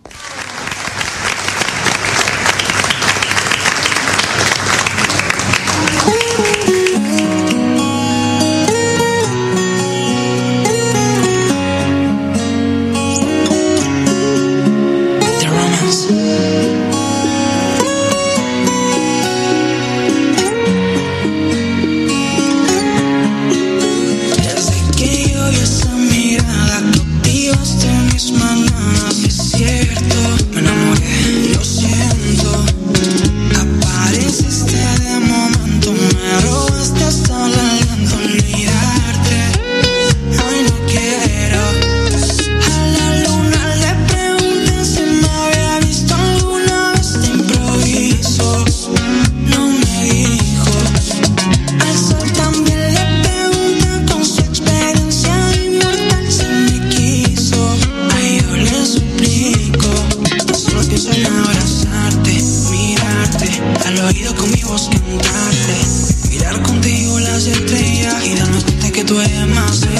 las estrellas y la noche que tú eres más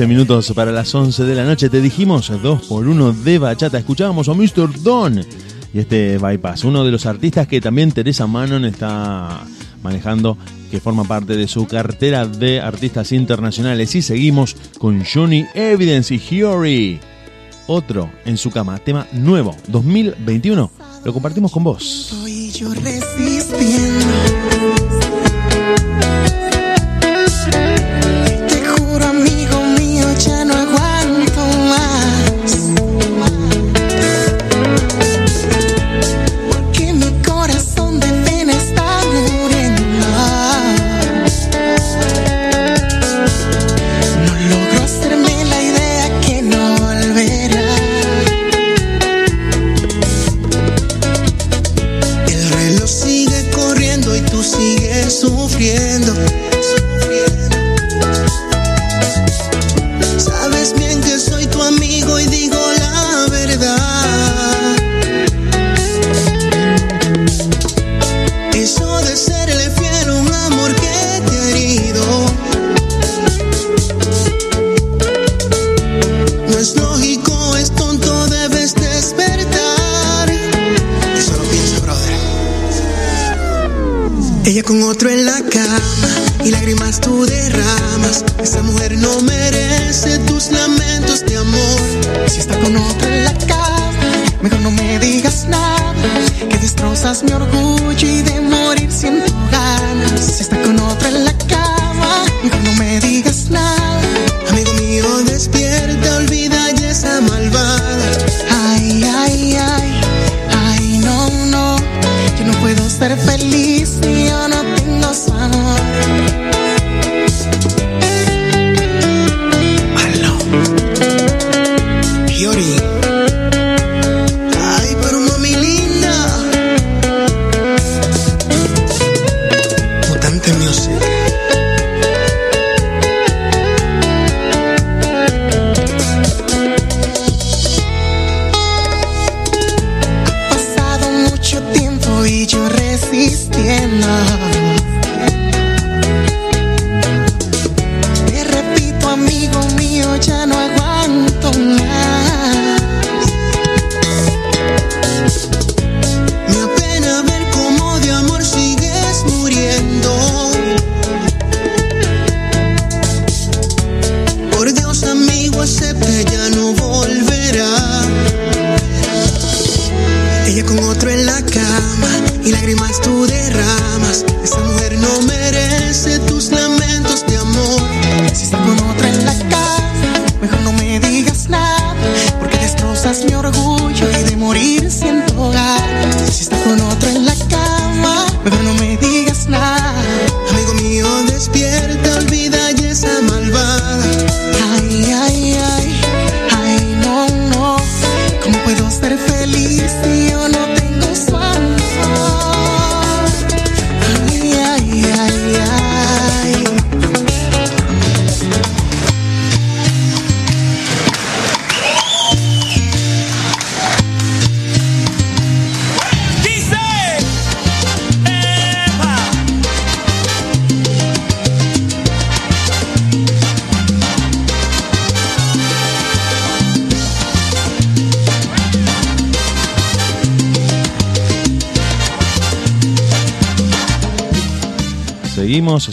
15 minutos para las 11 de la noche. Te dijimos 2 por 1 de bachata. Escuchábamos a Mr. Don y este Bypass, uno de los artistas que también Teresa Manon está manejando, que forma parte de su cartera de artistas internacionales. Y seguimos con Johnny Evidence y Huri. Otro en su cama, tema nuevo, 2021. Lo compartimos con vos. Soy yo resistiendo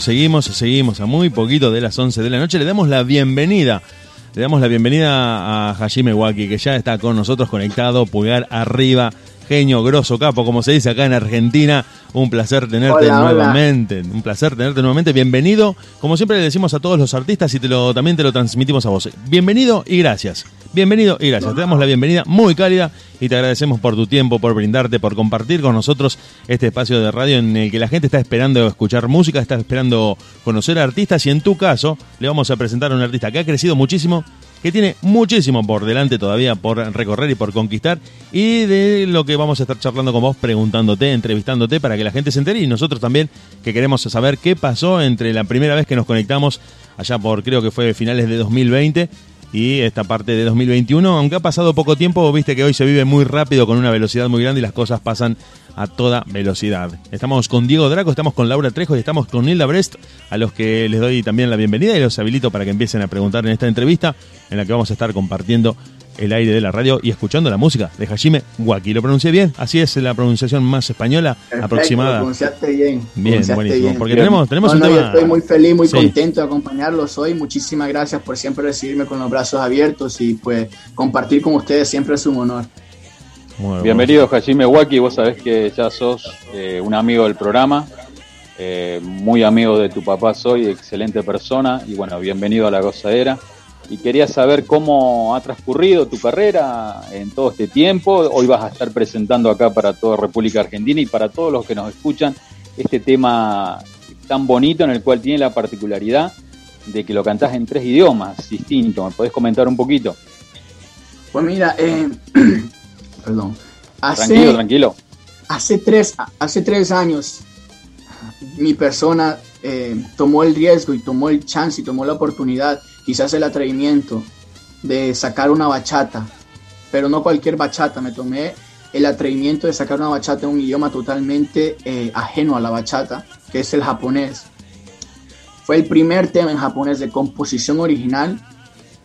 Seguimos, seguimos. A muy poquito de las 11 de la noche le damos la bienvenida. Le damos la bienvenida a Hajime Waki, que ya está con nosotros conectado, pulgar arriba, genio, grosso, capo, como se dice acá en Argentina. Un placer tenerte Hola, hola. nuevamente. Un placer tenerte nuevamente. Bienvenido. Como siempre le decimos a todos los artistas y te lo, también te lo transmitimos a vos. Bienvenido y gracias. Bienvenido y gracias. Te damos la bienvenida muy cálida y te agradecemos por tu tiempo, por brindarte, por compartir con nosotros este espacio de radio en el que la gente está esperando escuchar música, está esperando conocer a artistas y en tu caso le vamos a presentar a un artista que ha crecido muchísimo, que tiene muchísimo por delante todavía por recorrer y por conquistar. Y de lo que vamos a estar charlando con vos, preguntándote, entrevistándote para que la gente se entere. Y nosotros también que queremos saber qué pasó entre la primera vez que nos conectamos allá por creo que fue finales de 2020 y esta parte de 2021, aunque ha pasado poco tiempo, viste que hoy se vive muy rápido con una velocidad muy grande y las cosas pasan a toda velocidad. Estamos con Diego Draco, estamos con Laura Trejo y estamos con Nilda Brest, a los que les doy también la bienvenida y los habilito para que empiecen a preguntar en esta entrevista en la que vamos a estar compartiendo el aire de la radio y escuchando la música de Hajime Waki. ¿Lo pronuncié bien? Así es la pronunciación más española Perfecto, aproximada. Lo pronunciaste bien. Bien, pronunciaste buenísimo, bien. porque tenemos- tenemos No, un no, yo tema- estoy muy feliz, muy Sí. contento de acompañarlos hoy. Muchísimas gracias por siempre recibirme con los brazos abiertos y pues compartir con ustedes siempre es un honor. Muy Bienvenido Hajime Waki, vos sabés que ya sos eh, un amigo del programa, eh, muy amigo de tu papá soy, excelente persona y bueno, bienvenido a la gozadera. Y quería saber cómo ha transcurrido tu carrera en todo este tiempo. Hoy vas a estar presentando acá para toda República Argentina y para todos los que nos escuchan este tema tan bonito en el cual tiene la particularidad de que lo cantás en tres idiomas distintos. ¿Me podés comentar un poquito? Pues mira, eh, perdón. Hace, Tranquilo, tranquilo. hace tres, hace tres años mi persona eh, tomó el riesgo y tomó el chance y tomó la oportunidad, quizás el atrevimiento de sacar una bachata, pero no cualquier bachata, me tomé el atrevimiento de sacar una bachata en un idioma totalmente eh, ajeno a la bachata, que es el japonés. Fue el primer tema en japonés de composición original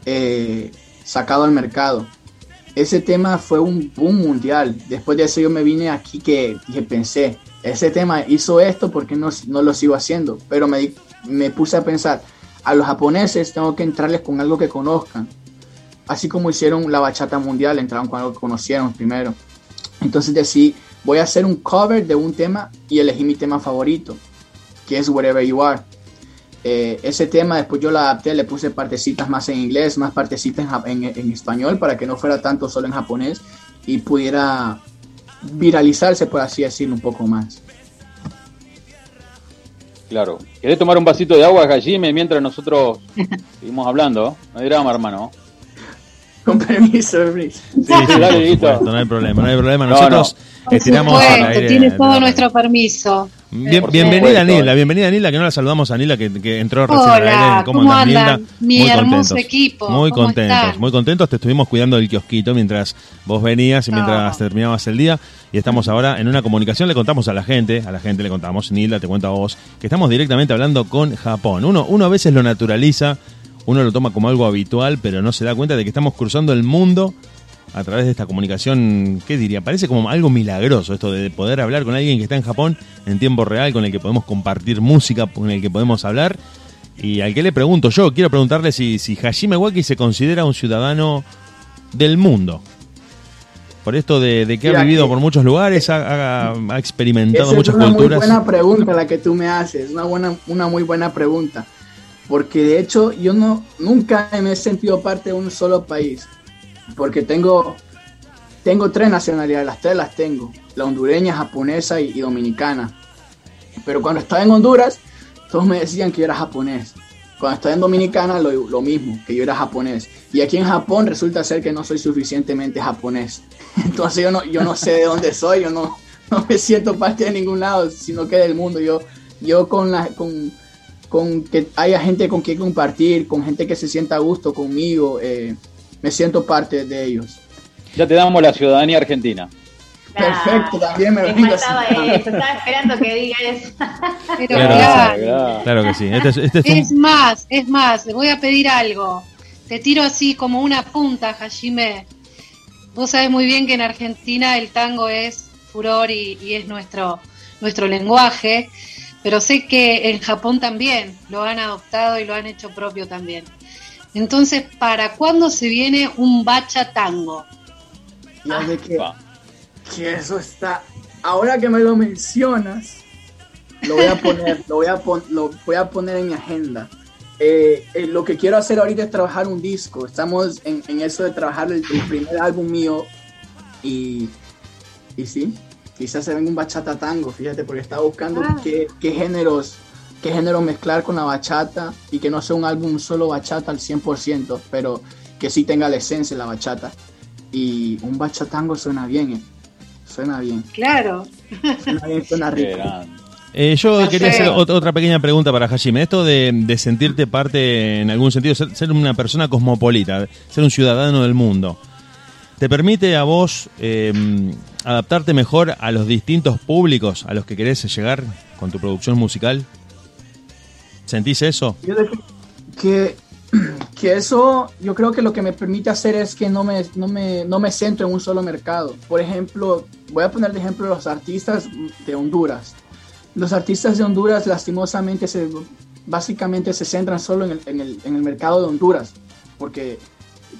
eh, sacado al mercado. Ese tema fue un boom mundial. Después de eso yo me vine aquí que, que pensé, ese tema hizo esto porque no, no lo sigo haciendo. Pero me, me puse a pensar, a los japoneses tengo que entrarles con algo que conozcan. Así como hicieron la bachata mundial, entraron con algo que conocieron primero. Entonces decidí, voy a hacer un cover de un tema y elegí mi tema favorito, que es Wherever You Are. Eh, ese tema después yo lo adapté, le puse partecitas más en inglés, más partecitas en, jap- en- en español para que no fuera tanto solo en japonés y pudiera viralizarse, por así decirlo, un poco más. Claro. ¿Querés tomar un vasito de agua, Hajime, mientras nosotros seguimos hablando? No hay drama, hermano. Con permiso, Luis. Sí, sí, dale, Por supuesto, no hay problema, no hay problema. No, Nosotros Por estiramos al supuesto, aire tienes todo la nuestro permiso. Bien- bienvenida supuesto. Nila, bienvenida Nila, que no la saludamos a Nila, que, que entró recién Hola, aire. ¿cómo andas, andan? Nilda? Mi Muy hermoso contentos. equipo, Muy ¿cómo contentos, están? muy contentos. Te estuvimos cuidando del kiosquito mientras vos venías y mientras Oh. terminabas el día. Y estamos ahora en una comunicación, le contamos a la gente, a la gente le contamos, Nila, te cuento a vos, que estamos directamente hablando con Japón. Uno, uno a veces lo naturaliza, uno lo toma como algo habitual, pero no se da cuenta de que estamos cruzando el mundo a través de esta comunicación, ¿qué diría? Parece como algo milagroso esto de poder hablar con alguien que está en Japón en tiempo real, con el que podemos compartir música, con el que podemos hablar. Y al que le pregunto yo, quiero preguntarle si, si Hajime Waki se considera un ciudadano del mundo. Por esto de, de que ha vivido que- por muchos lugares, ha, ha- ha experimentado Esa muchas es una culturas. muy buena pregunta la que tú me haces, una buena, una muy buena pregunta, porque de hecho yo no nunca me he sentido parte de un solo país, porque tengo tengo tres nacionalidades, las tres las tengo, la hondureña, japonesa y, dominicana. Pero cuando estaba en Honduras, todos me decían que yo era japonés. Cuando estaba en Dominicana, lo, lo mismo, que yo era japonés. Y aquí en Japón resulta ser que no soy suficientemente japonés. Entonces yo no, yo no sé de dónde soy, yo no, no me siento parte de ningún lado, sino que del mundo. Yo, yo con, la, con, con que haya gente con quien compartir, con gente que se sienta a gusto conmigo, eh, me siento parte de ellos. Ya te damos la ciudadanía argentina. Perfecto, también me Me faltaba así. eso, estaba esperando que diga eso. Pero Claro, claro. Claro. Que sí. Este es, este es un- Es más, es más, le voy a pedir algo. Te tiro así como una punta, Hajime. Vos sabés muy bien que en Argentina el tango es furor y, y es nuestro, nuestro lenguaje, pero sé que en Japón también lo han adoptado y lo han hecho propio también. Entonces, ¿para cuándo se viene un bacha tango? Ya de que, que eso está. Ahora que me lo mencionas, lo voy a poner, lo voy a, pon- lo voy a poner en mi agenda. Eh, eh, lo que quiero hacer ahorita es trabajar un disco. Estamos en, en eso de trabajar el, el primer álbum mío. Y, y sí, quizás se venga un bachata tango, fíjate, porque estaba buscando Ah. qué, qué géneros qué género mezclar con la bachata y que no sea un álbum solo bachata al 100%, pero que sí tenga la esencia de la bachata. Y un bachatango suena bien, eh. suena bien, Claro. suena bien, suena rico. Eh, yo No quería sé. hacer ot- otra pequeña pregunta para Hajime. Esto de, de sentirte parte, en algún sentido, ser, ser una persona cosmopolita, ser un ciudadano del mundo, ¿te permite a vos eh, adaptarte mejor a los distintos públicos a los que querés llegar con tu producción musical? ¿Sentís eso? Yo que, que eso, yo creo que lo que me permite hacer es que no me, no, me, no me centro en un solo mercado. Por ejemplo, voy a poner de ejemplo los artistas de Honduras. Los artistas de Honduras lastimosamente se, básicamente se centran solo en el, en el, en el mercado de Honduras, porque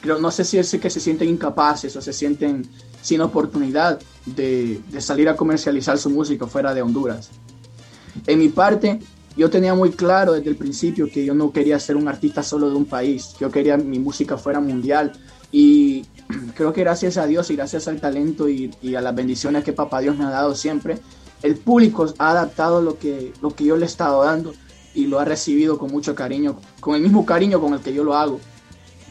creo, no sé si es que se sienten incapaces o se sienten sin oportunidad de, de salir a comercializar su música fuera de Honduras. En mi parte, yo tenía muy claro desde el principio que yo no quería ser un artista solo de un país, que yo quería mi música fuera mundial y creo que gracias a Dios y gracias al talento y, a las bendiciones que papá Dios me ha dado siempre, el público ha adaptado lo que, lo que yo le he estado dando y lo ha recibido con mucho cariño, con el mismo cariño con el que yo lo hago.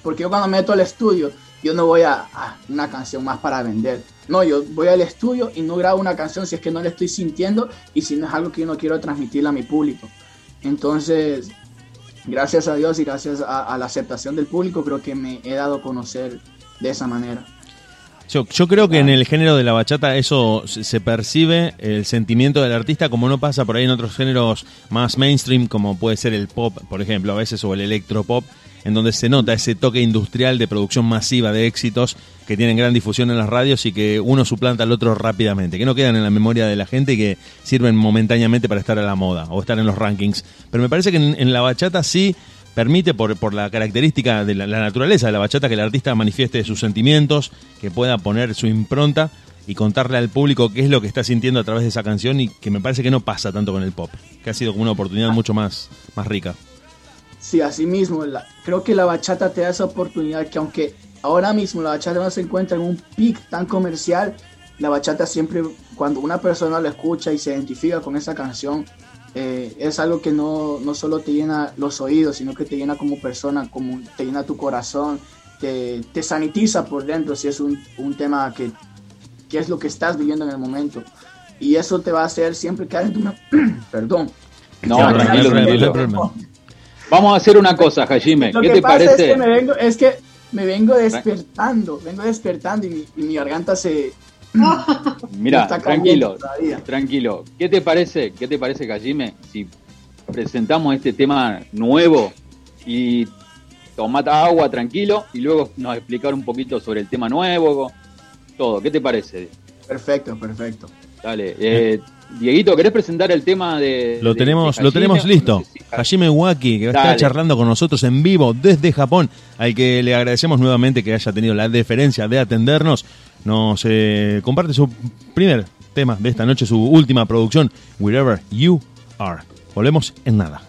Porque yo cuando me meto al estudio, yo no voy a, a una canción más para vender. No, yo voy al estudio y no grabo una canción si es que no la estoy sintiendo y si no es algo que yo no quiero transmitirle a mi público. Entonces, gracias a Dios y gracias a, a la aceptación del público, creo que me he dado a conocer de esa manera. Yo, yo creo que en el género de la bachata eso se se percibe el sentimiento del artista como no pasa por ahí en otros géneros más mainstream como puede ser el pop, por ejemplo, a veces o el electropop, en donde se nota ese toque industrial de producción masiva de éxitos que tienen gran difusión en las radios y que uno suplanta al otro rápidamente, que no quedan en la memoria de la gente y que sirven momentáneamente para estar a la moda o estar en los rankings. Pero me parece que en, en la bachata sí permite, por, por la característica de la, la naturaleza de la bachata, que el artista manifieste sus sentimientos, que pueda poner su impronta y contarle al público qué es lo que está sintiendo a través de esa canción y que me parece que no pasa tanto con el pop, que ha sido como una oportunidad mucho más, más rica. Sí, así mismo, la- creo que la bachata te da esa oportunidad que aunque ahora mismo la bachata no se encuentra en un pic tan comercial, la bachata siempre, cuando una persona la escucha y se identifica con esa canción, eh, es algo que no, no solo te llena los oídos, sino que te llena como persona, como te llena tu corazón, te, te sanitiza por dentro si es un, un tema que, que es lo que estás viviendo en el momento. Y eso te va a hacer siempre quedar en tu... me- Perdón. No, tranquilo, tranquilo. Vamos a hacer una cosa, Hajime. Lo ¿Qué que te pasa parece? es que me vengo, es que me vengo despertando, vengo despertando y mi, y mi garganta se Mira, tranquilo, tranquilo. ¿Qué te parece, qué te parece, Hajime, si presentamos este tema nuevo y tomata agua tranquilo y luego nos explicar un poquito sobre el tema nuevo, todo. ¿Qué te parece? Perfecto, perfecto. Dale. Eh, Dieguito, ¿querés presentar el tema de... Lo de- tenemos, de lo tenemos listo. No sé si- Hajime Waki, que Dale. charlando con nosotros en vivo desde Japón, al que le agradecemos nuevamente que haya tenido la deferencia de atendernos. Nos eh, comparte su primer tema de esta noche, su última producción, Wherever You Are. Volvemos en nada.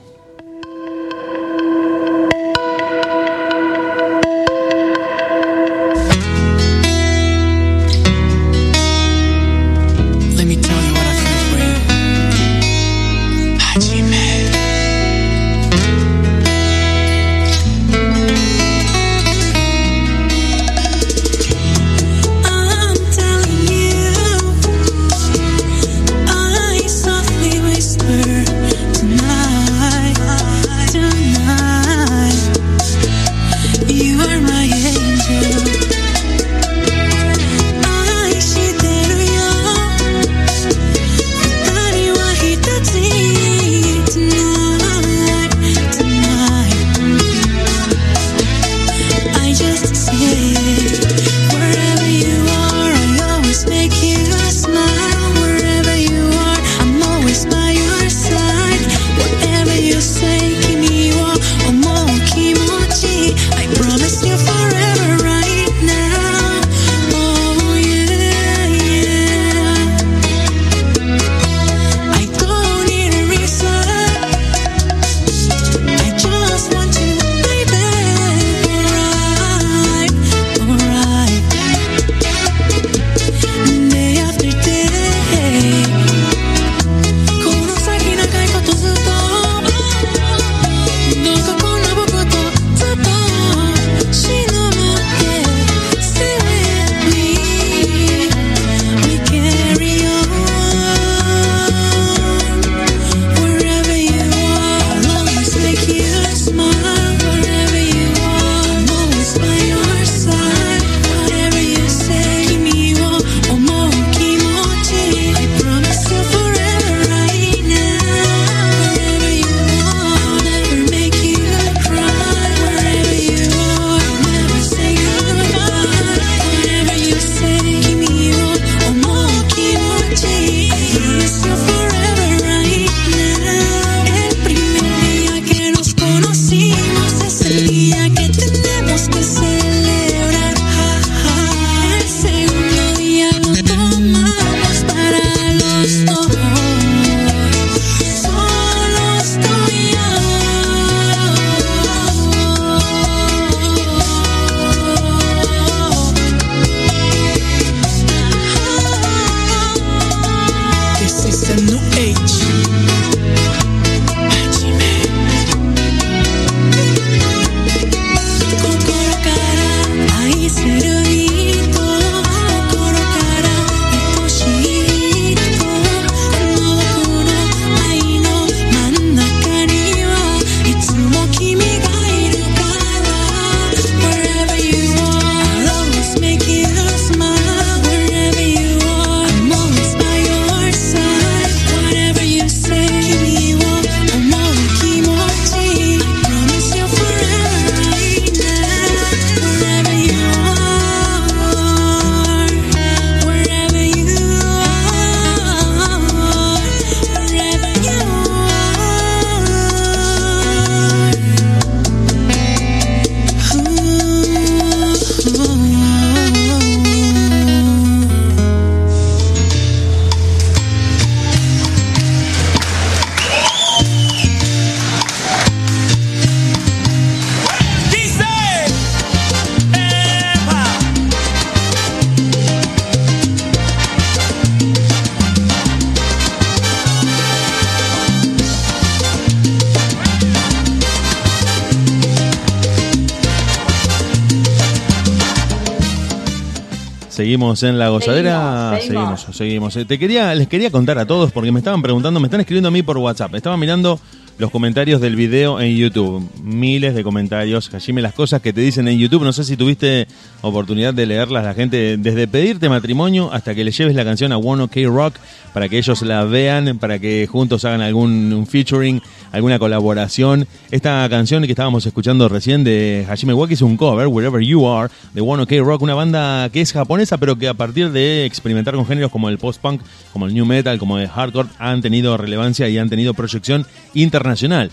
En la gozadera. Seguimos, Seguimos, seguimos. Eh, Te quería, les quería contar a todos porque me estaban preguntando, me están escribiendo a mí por WhatsApp. Estaba mirando los comentarios del video en YouTube. Miles de comentarios. Hajime, las cosas que te dicen en YouTube. No sé si tuviste oportunidad de leerlas. La gente, desde pedirte matrimonio hasta que le lleves la canción a One OK Rock para que ellos la vean, para que juntos hagan algún un featuring, alguna colaboración. Esta canción que estábamos escuchando recién de Hajime Waki es un cover, Wherever You Are, de One OK Rock, una banda que es japonesa, pero que a partir de experimentar con géneros como el post-punk, como el new metal, como el hardcore, han tenido relevancia y han tenido proyección internacional.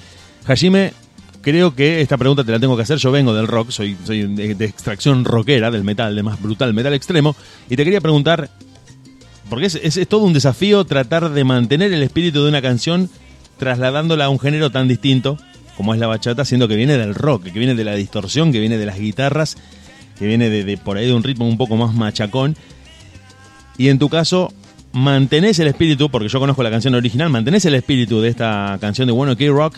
Hajime, creo que esta pregunta te la tengo que hacer. Yo vengo del rock, soy, soy de, extracción rockera, del metal, de más brutal metal extremo, y te quería preguntar, porque es- es todo un desafío tratar de mantener el espíritu de una canción trasladándola a un género tan distinto como es la bachata, siendo que viene del rock, que viene de la distorsión, que viene de las guitarras, que viene de, por ahí de un ritmo un poco más machacón. Y en tu caso, mantenés el espíritu, porque yo conozco la canción original, mantenés el espíritu de esta canción de Bueno OK Rock.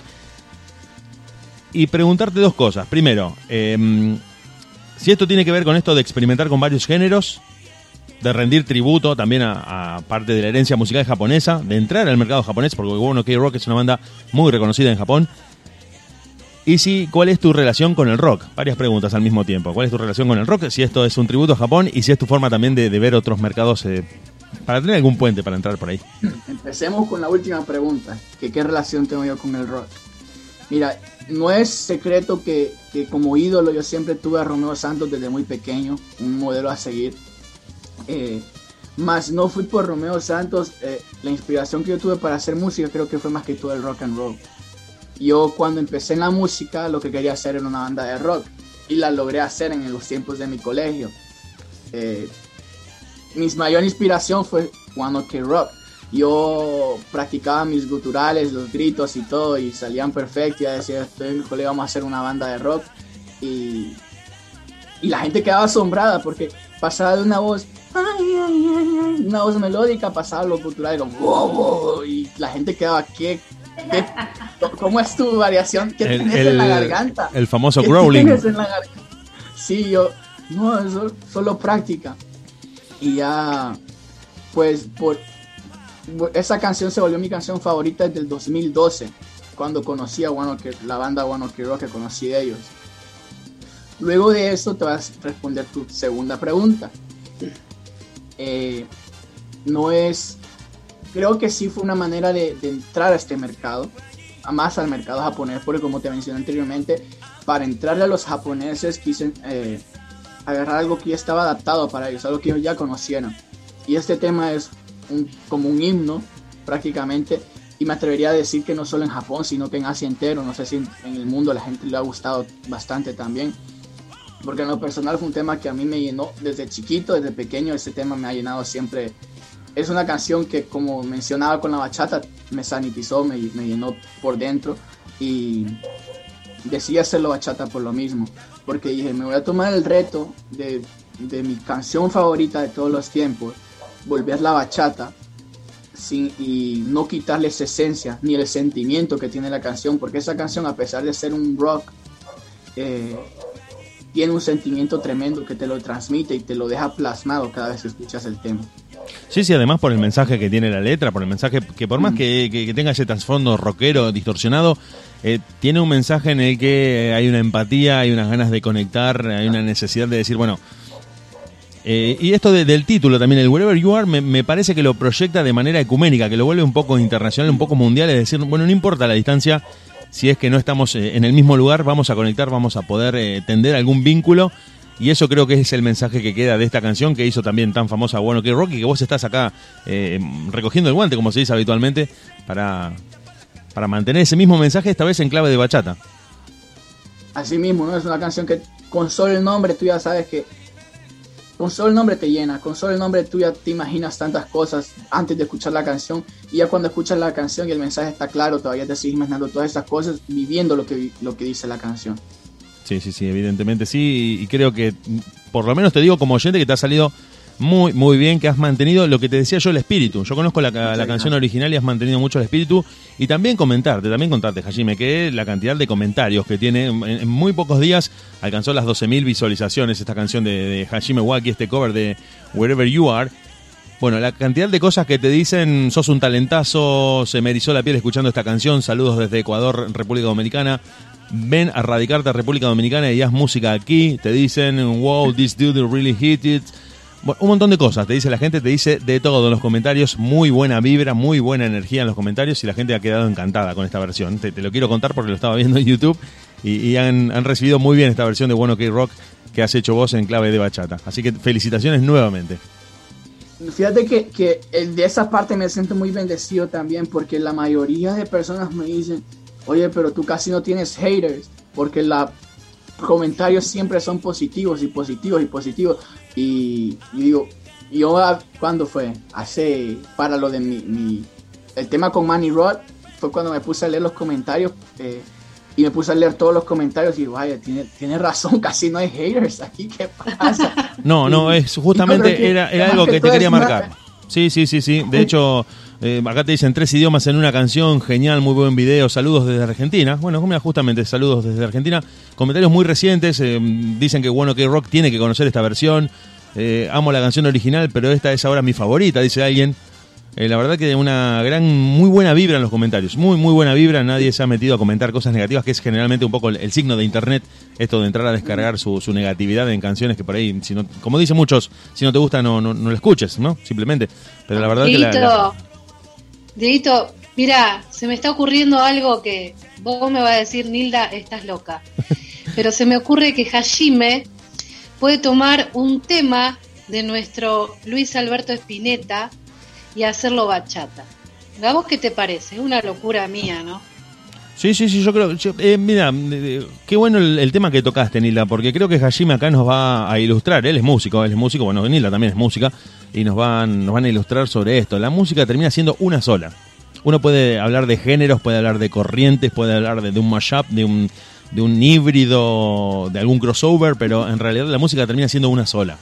Y preguntarte dos cosas. Primero, em, si esto tiene que ver con esto de experimentar con varios géneros, de rendir tributo también a, a parte de la herencia musical japonesa, de entrar al mercado japonés, porque One OK Rock es una banda muy reconocida en Japón. Y si, ¿cuál es tu relación con el rock? Varias preguntas al mismo tiempo. ¿Cuál es tu relación con el rock? Si esto es un tributo a Japón y si es tu forma también de, de ver otros mercados eh, para tener algún puente para entrar por ahí. Empecemos con la última pregunta, que qué relación tengo yo con el rock. Mira, no es secreto que, que como ídolo yo siempre tuve a Romeo Santos desde muy pequeño, un modelo a seguir. Eh, más no fui por Romeo Santos, eh, la inspiración que yo tuve para hacer música creo que fue más que todo el rock and roll. Yo cuando empecé en la música lo que quería hacer era una banda de rock y la logré hacer en los tiempos de mi colegio. Eh, mi mayor inspiración fue One Ok Rock. Yo practicaba mis guturales, los gritos y todo, y salían perfectos. Decía, estoy en el colegio, vamos a hacer una banda de rock. Y, y la gente quedaba asombrada porque pasaba de una voz, ay, ay, ay, ay, una voz melódica, pasaba los guturales, como, wow, wow, y la gente quedaba, ¿qué, qué, ¿cómo es tu variación? ¿Qué El- tienes el- en la garganta? el famoso ¿Qué growling. tienes en la garganta? Sí, yo, no, eso solo práctica. Y ya, pues, por esa canción se volvió mi canción favorita desde el 2012, cuando conocí a One Ok- la banda One Ok Rock que conocí de ellos. Luego de eso te vas a responder tu segunda pregunta. Eh, no es, creo que sí fue una manera de, entrar a este mercado, más al mercado japonés, porque como te mencioné anteriormente, para entrarle a los japoneses quise eh, agarrar algo que ya estaba adaptado para ellos, algo que ellos ya conocieran. Y este tema es como un himno prácticamente, y me atrevería a decir que no solo en Japón, sino que en Asia entero, no sé si en, en el mundo la gente le ha gustado bastante también. Porque en lo personal fue un tema que a mí me llenó desde chiquito, desde pequeño, ese tema me ha llenado siempre. Es una canción que, como mencionaba con la bachata, me sanitizó, me, me llenó por dentro y decidí hacerlo bachata por lo mismo. Porque dije, me voy a tomar el reto de, de mi canción favorita de todos los tiempos, volver la bachata sin, y no quitarle esa esencia ni el sentimiento que tiene la canción, porque esa canción, a pesar de ser un rock, eh, tiene un sentimiento tremendo que te lo transmite y te lo deja plasmado cada vez que escuchas el tema. Sí, sí, además por el mensaje que tiene la letra, por el mensaje que por más que, que- que tenga ese trasfondo rockero, distorsionado, eh, tiene un mensaje en el que hay una empatía, hay unas ganas de conectar, hay una necesidad de decir, bueno, eh, y esto de- del título también, el Wherever You Are, me, me parece que lo proyecta de manera ecuménica, que lo vuelve un poco internacional, un poco mundial, es decir, bueno, no importa la distancia, si es que no estamos eh, en el mismo lugar, vamos a conectar, vamos a poder eh, tender algún vínculo. Y eso creo que es el mensaje que queda de esta canción que hizo también tan famosa Bueno que Rocky, que vos estás acá eh, recogiendo el guante, como se dice habitualmente, para, para mantener ese mismo mensaje, esta vez en clave de bachata. Así mismo, ¿no? Es una canción que con solo el nombre tú ya sabes que con solo el nombre te llena, con solo el nombre tú ya te imaginas tantas cosas antes de escuchar la canción y ya cuando escuchas la canción y el mensaje está claro, todavía te sigues imaginando todas esas cosas, viviendo lo que, lo que dice la canción. Sí, sí, sí, evidentemente sí. Y, creo que, por lo menos te digo como oyente, que te ha salido muy, muy bien, que has mantenido lo que te decía yo, el espíritu. Yo conozco la, la canción original y has mantenido mucho el espíritu. Y también comentarte, también contarte, Hajime, que la cantidad de comentarios que tiene, en, en muy pocos días alcanzó las 12.000 visualizaciones esta canción de, de Hajime Waki, este cover de Wherever You Are. Bueno, la cantidad de cosas que te dicen, sos un talentazo, se me erizó la piel escuchando esta canción, saludos desde Ecuador, República Dominicana, ven a radicarte a República Dominicana y haz música aquí, te dicen, wow, this dude really hit it. Un montón de cosas, te dice la gente, te dice de todo en los comentarios, muy buena vibra, muy buena energía en los comentarios y la gente ha quedado encantada con esta versión. Te, lo quiero contar porque lo estaba viendo en YouTube y, han, recibido muy bien esta versión de Bueno K Rock que has hecho vos en clave de bachata. Así que felicitaciones nuevamente. Fíjate que, que de esa parte me siento muy bendecido también porque la mayoría de personas me dicen, oye, pero tú casi no tienes haters porque los comentarios siempre son positivos y positivos y positivos. Y, y digo, yo ¿cuándo fue? Hace, para lo de mi, mi- el tema con Manny Rod, fue cuando me puse a leer los comentarios eh, y me puse a leer todos los comentarios y digo, vaya, tiene, tiene razón, casi no hay haters aquí, ¿qué pasa? No, no, es justamente que- era, era algo que te quería una- marcar. Sí, sí, sí, sí. De hecho, eh, acá te dicen tres idiomas en una canción, genial, muy buen video, saludos desde Argentina. Bueno, justamente saludos desde Argentina. Comentarios muy recientes, eh, dicen que bueno que Rock tiene que conocer esta versión. Eh, amo la canción original, pero esta es ahora mi favorita, dice alguien. La verdad que una gran, muy buena vibra en los comentarios, muy, muy buena vibra. Nadie se ha metido a comentar cosas negativas, que es generalmente un poco el, signo de internet, esto de entrar a descargar su, negatividad en canciones que por ahí, si no, como dicen muchos, si no te gusta no, no, no escuches, ¿no? Simplemente. Pero la verdad que la, la- Dieguito, mira, se me está ocurriendo algo que vos me vas a decir, Nilda, estás loca. Pero se me ocurre que Hajime puede tomar un tema de nuestro Luis Alberto Spinetta y hacerlo bachata. ¿A vos qué te parece? Es una locura mía, ¿no? Sí, sí, sí, yo creo. yo- eh, mira, eh, qué bueno el, tema que tocaste, Nilda, porque creo que Hajime acá nos va a ilustrar. Él es músico, él es músico, bueno, Nilda también es música, y nos van, nos van a ilustrar sobre esto. La música termina siendo una sola. Uno puede hablar de géneros, puede hablar de corrientes, puede hablar de, de un mashup, de un, de un híbrido, de algún crossover, pero en realidad la música termina siendo una sola.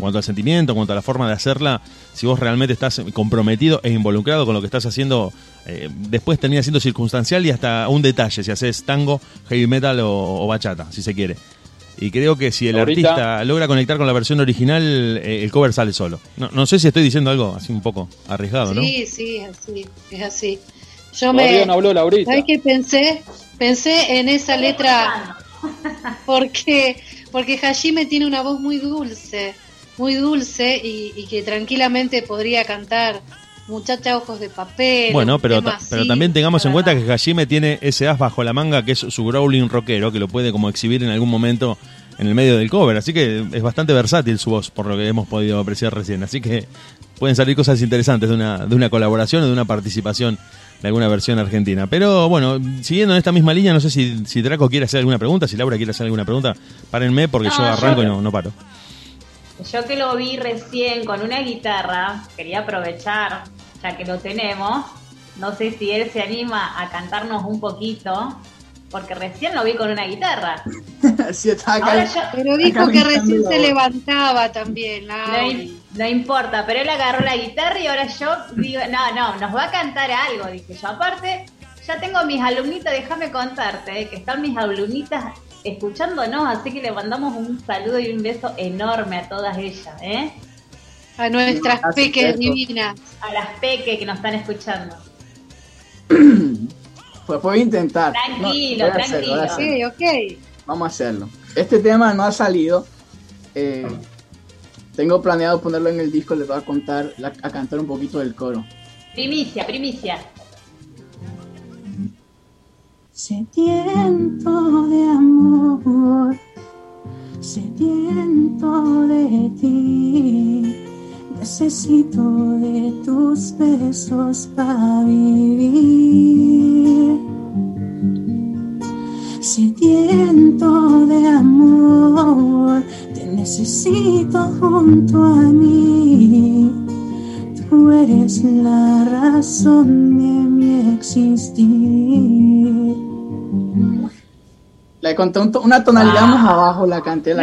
En cuanto al sentimiento, en cuanto a la forma de hacerla, si vos realmente estás comprometido e involucrado con lo que estás haciendo, eh, después termina siendo circunstancial y hasta un detalle, si haces tango, heavy metal o, o bachata, si se quiere. Y creo que si el Ahorita- artista logra conectar con la versión original, eh, el cover sale solo. No, no sé si estoy diciendo algo así un poco arriesgado, ¿no? Sí, sí, es así, es así. Yo me... no habló Laurita. ¿Sabes qué pensé? Pensé en esa letra porque porque Hajime tiene una voz muy dulce, muy dulce y, y que tranquilamente podría cantar Muchacha Ojos de Papel. Bueno, pero, tema ta- así, pero también tengamos en cuenta que Hajime tiene ese as bajo la manga que es su growling rockero, que lo puede como exhibir en algún momento en el medio del cover. Así que es bastante versátil su voz, por lo que hemos podido apreciar recién. Así que pueden salir cosas interesantes de una, de una colaboración o de una participación de alguna versión argentina. Pero bueno, siguiendo en esta misma línea, no sé si, si Draco quiere hacer alguna pregunta, si Laura quiere hacer alguna pregunta, párenme porque No, yo yo- arranco y no, no paro. Yo que lo vi recién con una guitarra, quería aprovechar, ya que lo tenemos. No sé si él se anima a cantarnos un poquito, porque recién lo vi con una guitarra. Sí, estaba acá- Ahora yo, Pero dijo acá que recién se levantaba también, no importa, pero él agarró la guitarra y ahora yo digo, no, no, nos va a cantar algo, dije yo. Aparte, ya tengo mis alumnitas, déjame contarte, eh, que están mis alumnitas escuchándonos, así que le mandamos un saludo y un beso enorme a todas ellas, ¿eh? A nuestras peques es, divinas. A las peques que nos están escuchando. Pues voy a intentar. Tranquilo, a tranquilo. hacerlo. Ok, ok. Vamos a hacerlo. Este tema no ha salido. eh, tengo planeado ponerlo en el disco. Les voy a contar, la- a cantar un poquito del coro. Primicia, primicia. Sediento de amor, sediento de ti. Necesito de tus besos para vivir. Sediento de amor, te necesito junto a mí. Tú eres la razón de mi existir. La he con to- una tonalidad más abajo la canté. La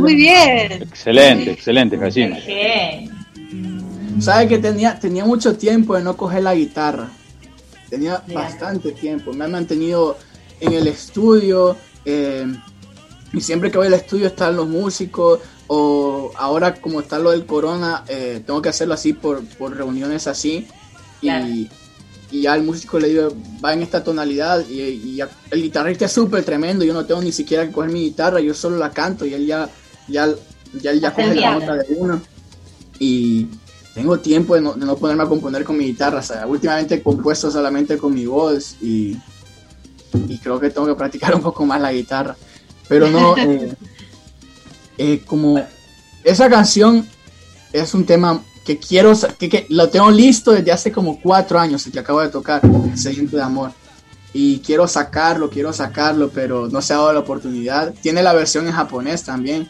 muy bien. Excelente, excelente. Bien. Sabe que tenía, tenía mucho tiempo de no coger la guitarra. Tenía bastante tiempo. Me ha mantenido en el estudio. eh, y siempre que voy al estudio están los músicos. O ahora como está lo del corona, eh, tengo que hacerlo así por, por reuniones así. Y, y ya el músico le digo, va en esta tonalidad. Y, y ya- el guitarrista es súper tremendo. Yo no tengo ni siquiera que coger mi guitarra. Yo solo la canto y él ya, ya, ya, ya coge la nota de uno. Y tengo tiempo de no, de no ponerme a componer con mi guitarra. O sea, últimamente he compuesto solamente con mi voz y, y creo que tengo que practicar un poco más la guitarra. Pero no, eh, eh, como esa canción es un tema que quiero, sa- que, que lo tengo listo desde hace como cuatro años, el que acabo de tocar, Sediento de Amor. Y quiero sacarlo, quiero sacarlo, pero no se ha dado la oportunidad. Tiene la versión en japonés también.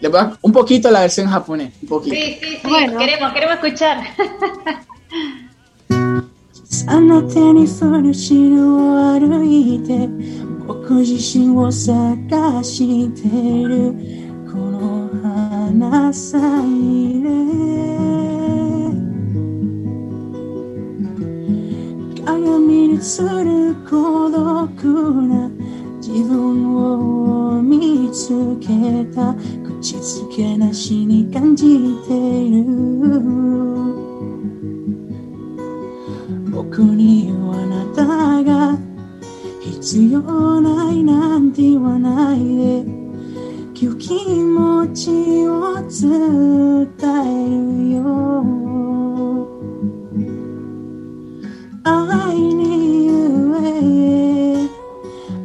Le voy a- un poquito la versión en japonés, un poquito. Sí, sí, sí. Bueno. Queremos, queremos escuchar. あなたにフルシルを歩いて僕自身を探してるこの 花さえで鏡に映る孤独な自分を見つけた口づけなしに感じている僕にはあなたが必要ないなんて言わないで。今日気持ちを伝えるよ愛に言え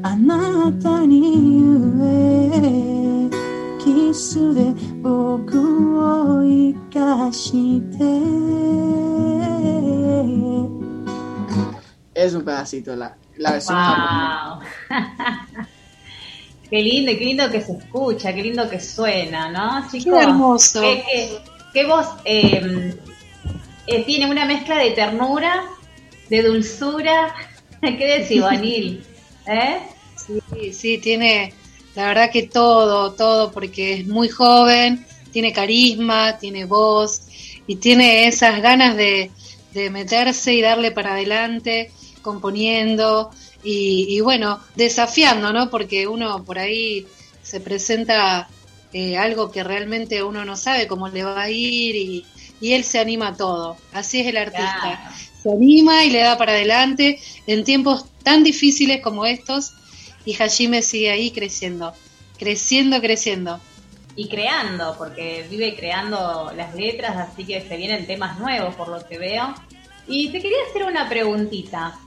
あなたに言えキスで僕を生かして Es un pedacito, la, la versión en japonés. Qué lindo, qué lindo que se escucha, qué lindo que suena, ¿no, chicos? Qué hermoso. Qué, qué- qué voz eh, eh, tiene una mezcla de ternura, de dulzura. ¿Qué decís, Vanil? ¿Eh? Sí, sí, tiene, la verdad que todo, todo, porque es muy joven, tiene carisma, tiene voz y tiene esas ganas de, de meterse y darle para adelante, componiendo y, y bueno, desafiando, ¿no? Porque uno por ahí se presenta eh, algo que realmente uno no sabe cómo le va a ir y, y él se anima a todo. Así es el artista. Claro. Se anima y le da para adelante en tiempos tan difíciles como estos y Hajime sigue ahí creciendo, creciendo, creciendo. Y creando, porque vive creando las letras, así que se vienen temas nuevos por lo que veo. Y te quería hacer una preguntita.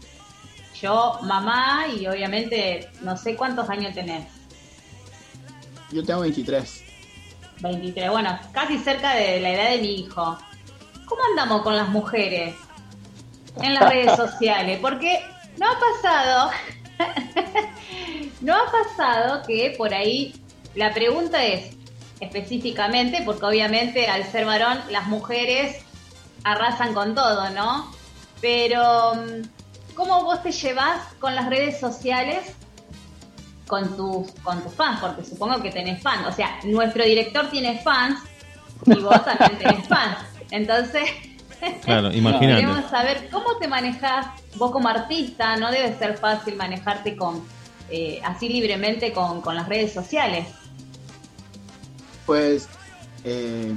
Yo, mamá, y obviamente no sé cuántos años tenés. Yo tengo 23. 23, bueno, casi cerca de la edad de mi hijo. ¿Cómo andamos con las mujeres en las redes sociales? Porque no ha pasado, no ha pasado que por ahí la pregunta es específicamente, porque obviamente al ser varón las mujeres arrasan con todo, ¿no? Pero, mm, ¿cómo vos te llevas con las redes sociales con tus, con tus fans? Porque supongo que tenés fans. O sea, nuestro director tiene fans y vos también tenés fans. Entonces, Claro, imagínate. queremos saber cómo te manejas vos como artista. No debe ser fácil manejarte con eh, así libremente con, con las redes sociales. Pues eh,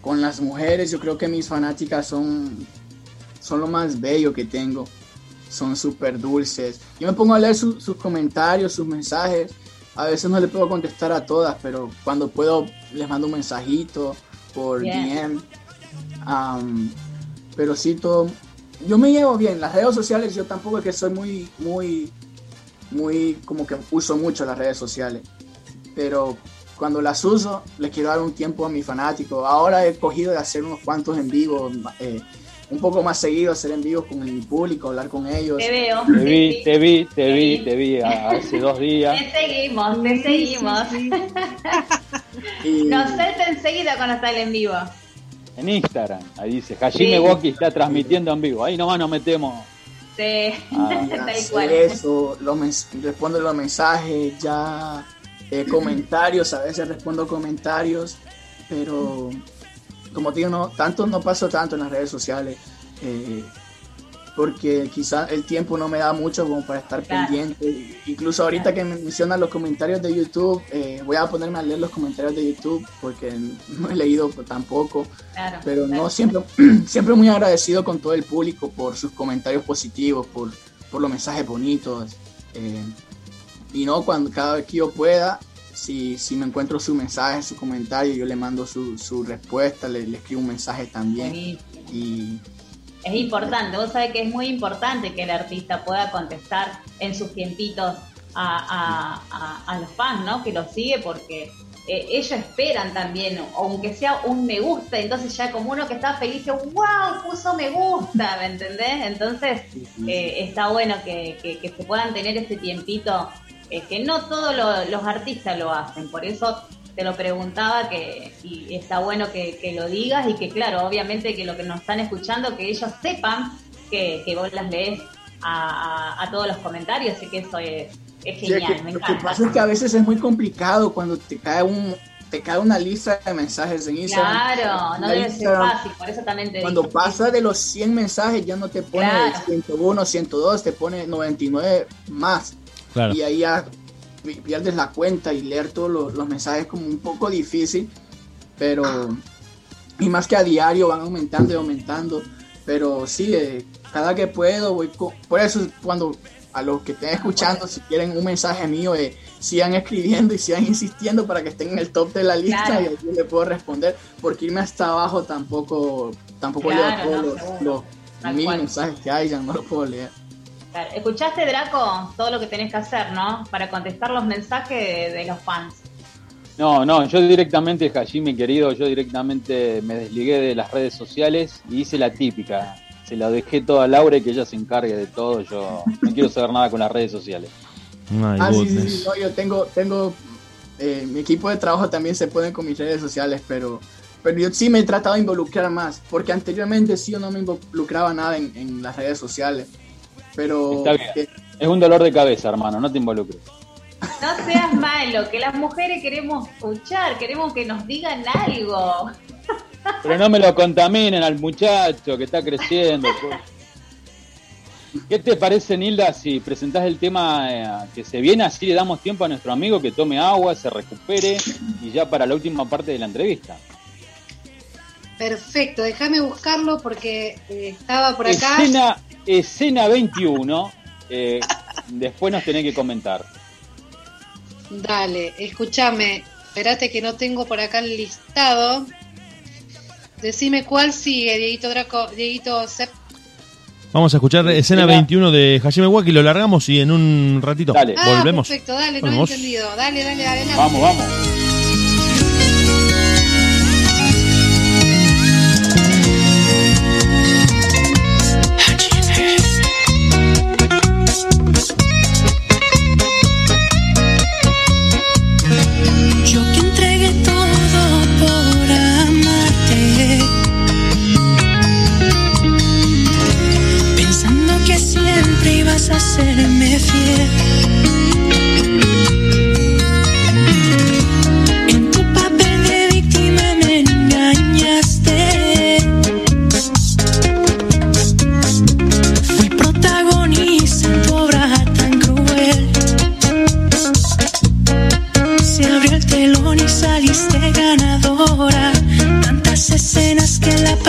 con las mujeres yo creo que mis fanáticas son, son lo más bello que tengo. Son súper dulces. Yo me pongo a leer su- sus comentarios, sus mensajes. A veces no le puedo contestar a todas, pero cuando puedo les mando un mensajito por. DM. Am, pero sí, todo. Yo me llevo bien. Las redes sociales, yo tampoco es que soy muy, muy, muy, como que uso mucho las redes sociales. Pero cuando las uso, le quiero dar un tiempo a mi fanático. Ahora he cogido de hacer unos cuantos en vivo, eh, un poco más seguido, hacer en vivo con mi público, hablar con ellos. Te veo. Te vi, sí. te vi, te vi, te vi hace dos días. Te seguimos, te seguimos. Y- Nos salta enseguida cuando sale en vivo. En Instagram, ahí dice, Hajime Sí. Woki está transmitiendo en vivo. Ahí nomás nos metemos Sí, Ah, tal cual. eso, los respondo los mensajes, ya eh, comentarios, a veces respondo comentarios, pero como te digo, no, tanto no paso tanto en las redes sociales, eh, porque quizá el tiempo no me da mucho como para estar Claro. pendiente. Incluso ahorita que me mencionan los comentarios de YouTube, eh, voy a ponerme a leer los comentarios de YouTube porque no he leído tampoco Claro, pero no siempre siempre muy agradecido con todo el público por sus comentarios positivos por, por los mensajes bonitos eh, y no cuando cada vez que yo pueda si, si me encuentro su mensaje su comentario yo le mando su, su respuesta le, le escribo un mensaje también Buenísimo. y Es importante, vos sabés que es muy importante que el artista pueda contestar en sus tiempitos a, a- a- a los fans, ¿no? Que los sigue porque eh, ellos esperan también, aunque sea un me gusta, entonces ya como uno que está feliz, dice, wow, puso me gusta, ¿me entendés? Entonces eh, está bueno que, que- que se puedan tener ese tiempito, eh, que no todos lo- los artistas lo hacen, por eso te lo preguntaba que y está bueno que, que lo digas y que claro, obviamente que lo que nos están escuchando, que ellos sepan que, que vos las lees a, a- a todos los comentarios, así que eso es, es Sí, genial, que- me lo que pasa es que a veces es muy complicado cuando te cae un te cae una lista de mensajes en Instagram Claro, no debe ser fácil, por eso también te Cuando digo. pasa de los 100 mensajes ya no te pone Claro. 101, 102, te pone 99 más. Claro. Y ahí ya pi- pierdes la cuenta y leer todos los, los mensajes como un poco difícil, pero y más que a diario van aumentando y aumentando, pero sí, eh, cada que puedo voy por eso cuando a los que estén escuchando si quieren un mensaje mío eh, sigan escribiendo y sigan insistiendo para que estén en el top de la lista Claro. y así le puedo responder porque irme hasta abajo tampoco tampoco Claro, leo todos no, los, seguro. los Tal mil cual. mensajes que hay ya no los puedo leer. ¿Escuchaste, Draco, todo lo que tenés que hacer, no? Para contestar los mensajes de, de los fans. No, no, yo directamente, Hajime querido, yo directamente me desligué de las redes sociales y hice la típica. Se la dejé toda a Laura y que ella se encargue de todo. Yo no quiero saber nada con las redes sociales. My Ah, sí, sí, sí, no, yo tengo, tengo, eh, mi equipo de trabajo también se pueden con mis redes sociales, pero, pero yo sí me he tratado de involucrar más, porque anteriormente sí yo no me involucraba nada en, en las redes sociales, pero Está bien. eh, Es un dolor de cabeza, hermano, no te involucres. No seas malo, que las mujeres queremos escuchar, queremos que nos digan algo. Pero no me lo contaminen al muchacho que está creciendo. pues. ¿Qué te parece, Nilda, si presentás el tema eh, que se viene? Así le damos tiempo a nuestro amigo que tome agua, se recupere y ya para la última parte de la entrevista. Perfecto, déjame buscarlo porque eh, estaba por acá. Escena, escena 21. eh, después nos tenés que comentar. Dale, escúchame. Espérate que no tengo por acá el listado. Decime cuál sigue, Dieguito Draco, Dieguito Sep. Vamos a escuchar escena Escena- 21 de Hajime Waki, lo largamos y en un ratito Dale. Ah, volvemos. perfecto, dale, no he entendido. Dale, dale, adelante. Vamos, vamos.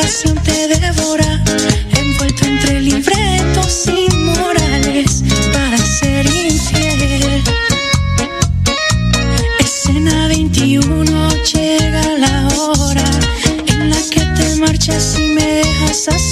Pasión te devora. Envuelto entre libretos inmorales para ser infiel. Escena 21 llega la hora en la que te marchas y me dejas a.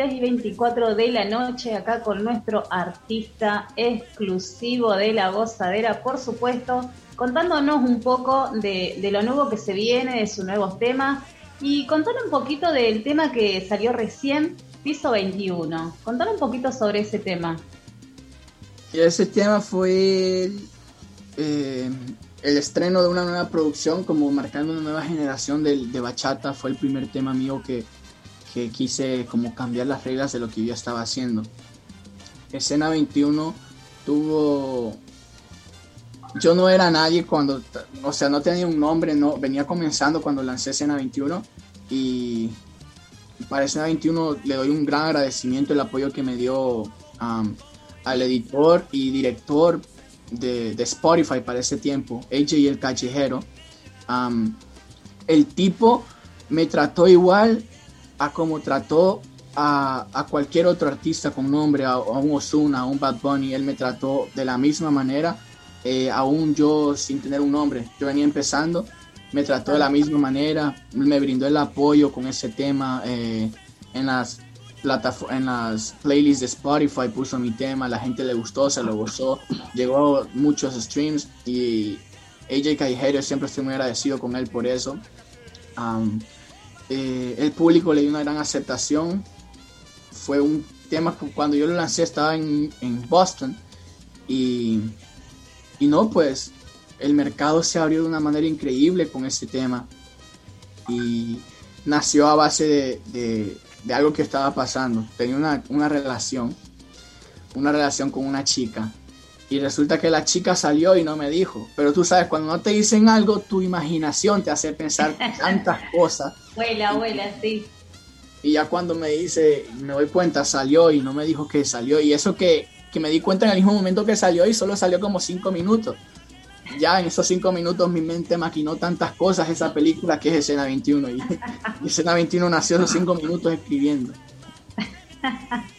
23 y 24 de la noche, acá con nuestro artista exclusivo de la gozadera, por supuesto, contándonos un poco de, lo nuevo que se viene, de sus nuevos temas, y contanos un poquito del tema que salió recién, Piso 21. Contanos un poquito sobre ese tema. Ese tema fue el, eh, el estreno de una nueva producción, como marcando una nueva generación de, de bachata. Fue el primer tema mío que, que quise como cambiar las reglas de lo que yo estaba haciendo. Escena 21 tuvo... Yo no era nadie cuando, o sea, no tenía un nombre, no venía comenzando cuando lancé Escena 21 y para Escena 21 le doy un gran agradecimiento el apoyo que me dio al editor y director de, de Spotify para ese tiempo, AJ el Callejero. El tipo me trató igual a como trató a, a cualquier otro artista con nombre, a, a un Ozuna, a un Bad Bunny. Él me trató de la misma manera, eh, aún yo sin tener un nombre. Yo venía empezando, me trató de la misma manera, me brindó el apoyo con ese tema eh, en las en las playlists de Spotify puso mi tema, la gente le gustó, se lo gozó, llegó a muchos streams y AJ Callejero siempre estoy muy agradecido con él por eso. Um, eh, el público le dio una gran aceptación. Fue un tema que cuando yo lo lancé estaba en, Boston y, y no, pues el mercado se abrió de una manera increíble con ese tema y nació a base de, de, de algo que estaba pasando. Tenía una, una relación, una relación con una chica y resulta que la chica salió y no me dijo. Pero tú sabes, cuando no te dicen algo, tu imaginación te hace pensar tantas cosas. Abuela, abuela, sí. Y ya cuando me dice, me doy cuenta, salió y no me dijo que salió. Y eso que, que me di cuenta en el mismo momento que salió y solo salió como cinco minutos. Ya en esos cinco minutos mi mente maquinó tantas cosas esa película que es Escena 21. Y, y Escena 21 nació esos cinco minutos escribiendo.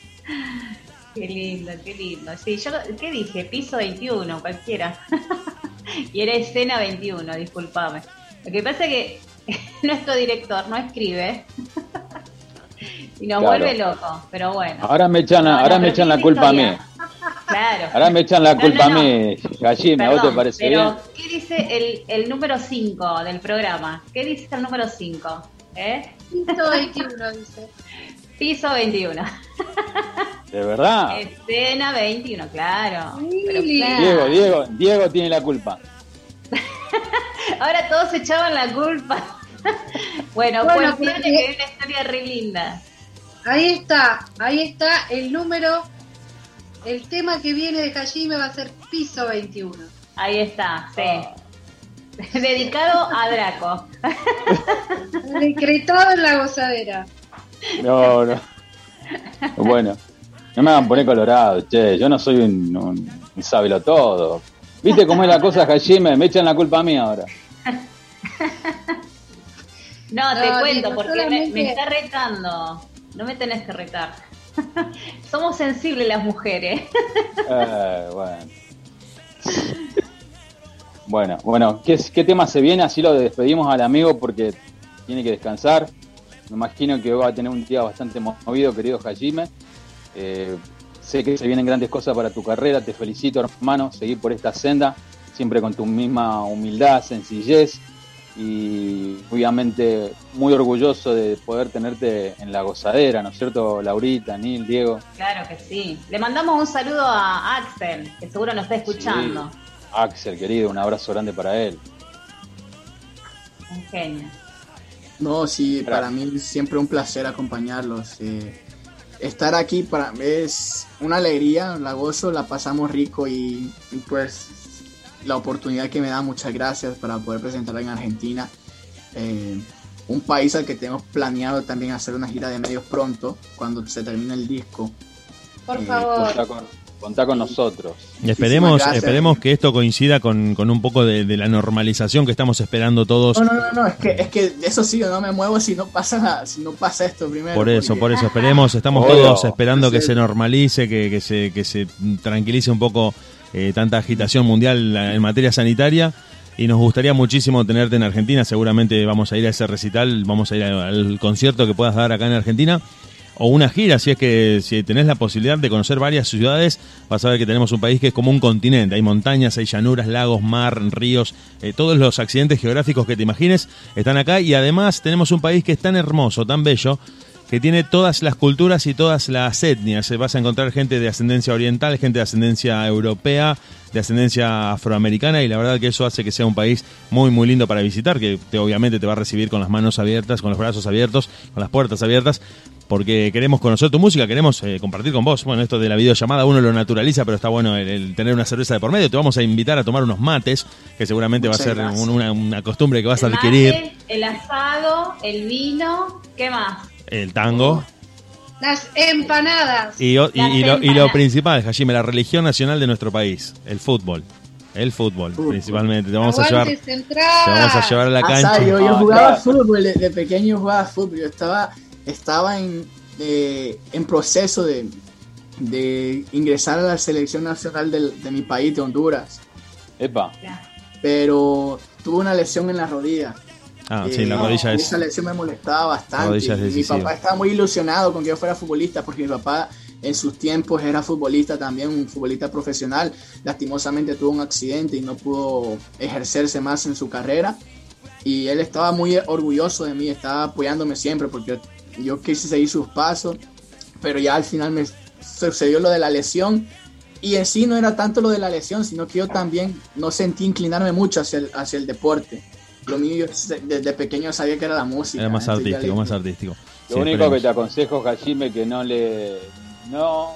Qué lindo, qué lindo. Sí, yo, ¿qué dije? Piso 21, cualquiera. y era escena 21, discúlpame. Lo que pasa es que nuestro director no escribe y nos Claro. vuelve loco, pero bueno. Ahora me echan, No, no, ahora me echan la culpa a mí. Claro. Ahora me echan la No, culpa no, a mí, Gallina, ¿a vos te parece pero bien? ¿qué dice el, el número 5 del programa? ¿Qué dice el número 5? ¿Eh? Piso 21, dice. Piso 21. ¿De verdad? Escena 21, claro. Pero Lili. claro. Diego, Diego, Diego tiene la culpa. Ahora todos echaban la culpa. bueno, Bueno, pues pero- que hay una historia re linda. Ahí está, ahí está el número. El tema que viene de Hajime va a ser piso 21. Ahí está, sí. Dedicado a Draco. Decretado en la gozadera. No, no. Bueno, no me hagan poner colorado, che. Yo no soy un, un, un sábelo todo. ¿Viste cómo es la cosa, Hajime? Me echan la culpa a mí ahora. No, te No, cuento, porque me, está retando. No me tenés que retar. Somos sensibles las mujeres. Eh, bueno. Bueno, bueno, ¿qué, ¿qué tema se viene? Así lo despedimos al amigo porque tiene que descansar. Me imagino que va a tener un día bastante movido, querido Hajime. Eh, sé que se vienen grandes cosas para tu carrera. Te felicito, hermano. Seguir por esta senda, siempre con tu misma humildad, sencillez. Y obviamente muy orgulloso de poder tenerte en la gozadera, ¿no es cierto, Laurita, Nil, Diego? Claro que sí. Le mandamos un saludo a Axel, que seguro nos está escuchando. Sí. Axel, querido, un abrazo grande para él. Un genio. No, sí, Gracias. para mí es siempre un placer acompañarlos. eh, estar aquí para es una alegría, la gozo, la pasamos rico y, y, pues la oportunidad que me da, muchas gracias para poder presentarla en Argentina. Eh, un país al que tenemos planeado también hacer una gira de medios pronto, cuando se termine el disco. Por Eh, favor. Contá con nosotros. Y esperemos, esperemos que esto coincida con, con un poco de, de la normalización que estamos esperando todos. No, no, no, no, es que, es que eso sí, yo no me muevo si no pasa, si no pasa esto primero. Por eso, porque- por eso esperemos, estamos Obvio. todos esperando que se normalice, que, que se, que se tranquilice un poco eh, tanta agitación mundial en materia sanitaria. y nos gustaría muchísimo tenerte en Argentina. Seguramente vamos a ir a ese recital, vamos a ir al, al concierto que puedas dar acá en Argentina. O una gira, si es que si tenés la posibilidad de conocer varias ciudades, vas a ver que tenemos un país que es como un continente. Hay montañas, hay llanuras, lagos, mar, ríos, eh, todos los accidentes geográficos que te imagines están acá. Y además tenemos un país que es tan hermoso, tan bello, que tiene todas las culturas y todas las etnias. Eh, Vas a encontrar gente de ascendencia oriental, gente de ascendencia europea, de ascendencia afroamericana y la verdad que eso hace que sea un país muy muy lindo para visitar, que te, obviamente te va a recibir con las manos abiertas, con los brazos abiertos, con las puertas abiertas, porque queremos conocer tu música, queremos eh, compartir con vos. Bueno, esto de la videollamada uno lo naturaliza, pero está bueno el, el tener una cerveza de por medio. Te vamos a invitar a tomar unos mates, que seguramente Muchas va a ser un- una, una costumbre que vas a adquirir. mate, el asado, el vino, ¿qué más? El tango. Las empanadas. Y, o- y- Las y lo, y lo principal, Hajime, la religión nacional de nuestro país, el fútbol. El fútbol, Fútbol. principalmente. Te vamos a llevar, te vamos a llevar a la cancha. yo, yo jugaba fútbol, de, de pequeño jugaba fútbol. Yo estaba, estaba en, en proceso de, de ingresar a la selección nacional del- de mi país, de Honduras. Epa, Pero tuve una lesión en la rodilla. Ah, Eh, sí, la rodilla es. Esa lesión me molestaba bastante. rodilla es y mi papá estaba muy ilusionado con que yo fuera futbolista, porque mi papá en sus tiempos era futbolista también, un futbolista profesional. Lastimosamente tuvo un accidente y no pudo ejercerse más en su carrera. Y él estaba muy orgulloso de mí, estaba apoyándome siempre, porque yo quise seguir sus pasos. Pero ya al final me sucedió lo de la lesión. Y en sí no era tanto lo de la lesión, sino que yo también no sentí inclinarme mucho hacia el, hacia el deporte. Lo mío, yo se- desde pequeño sabía que era la música. Era más ya artístico, más artístico. lo Sí, único esperemos. que te aconsejo, Hajime, que no le. No.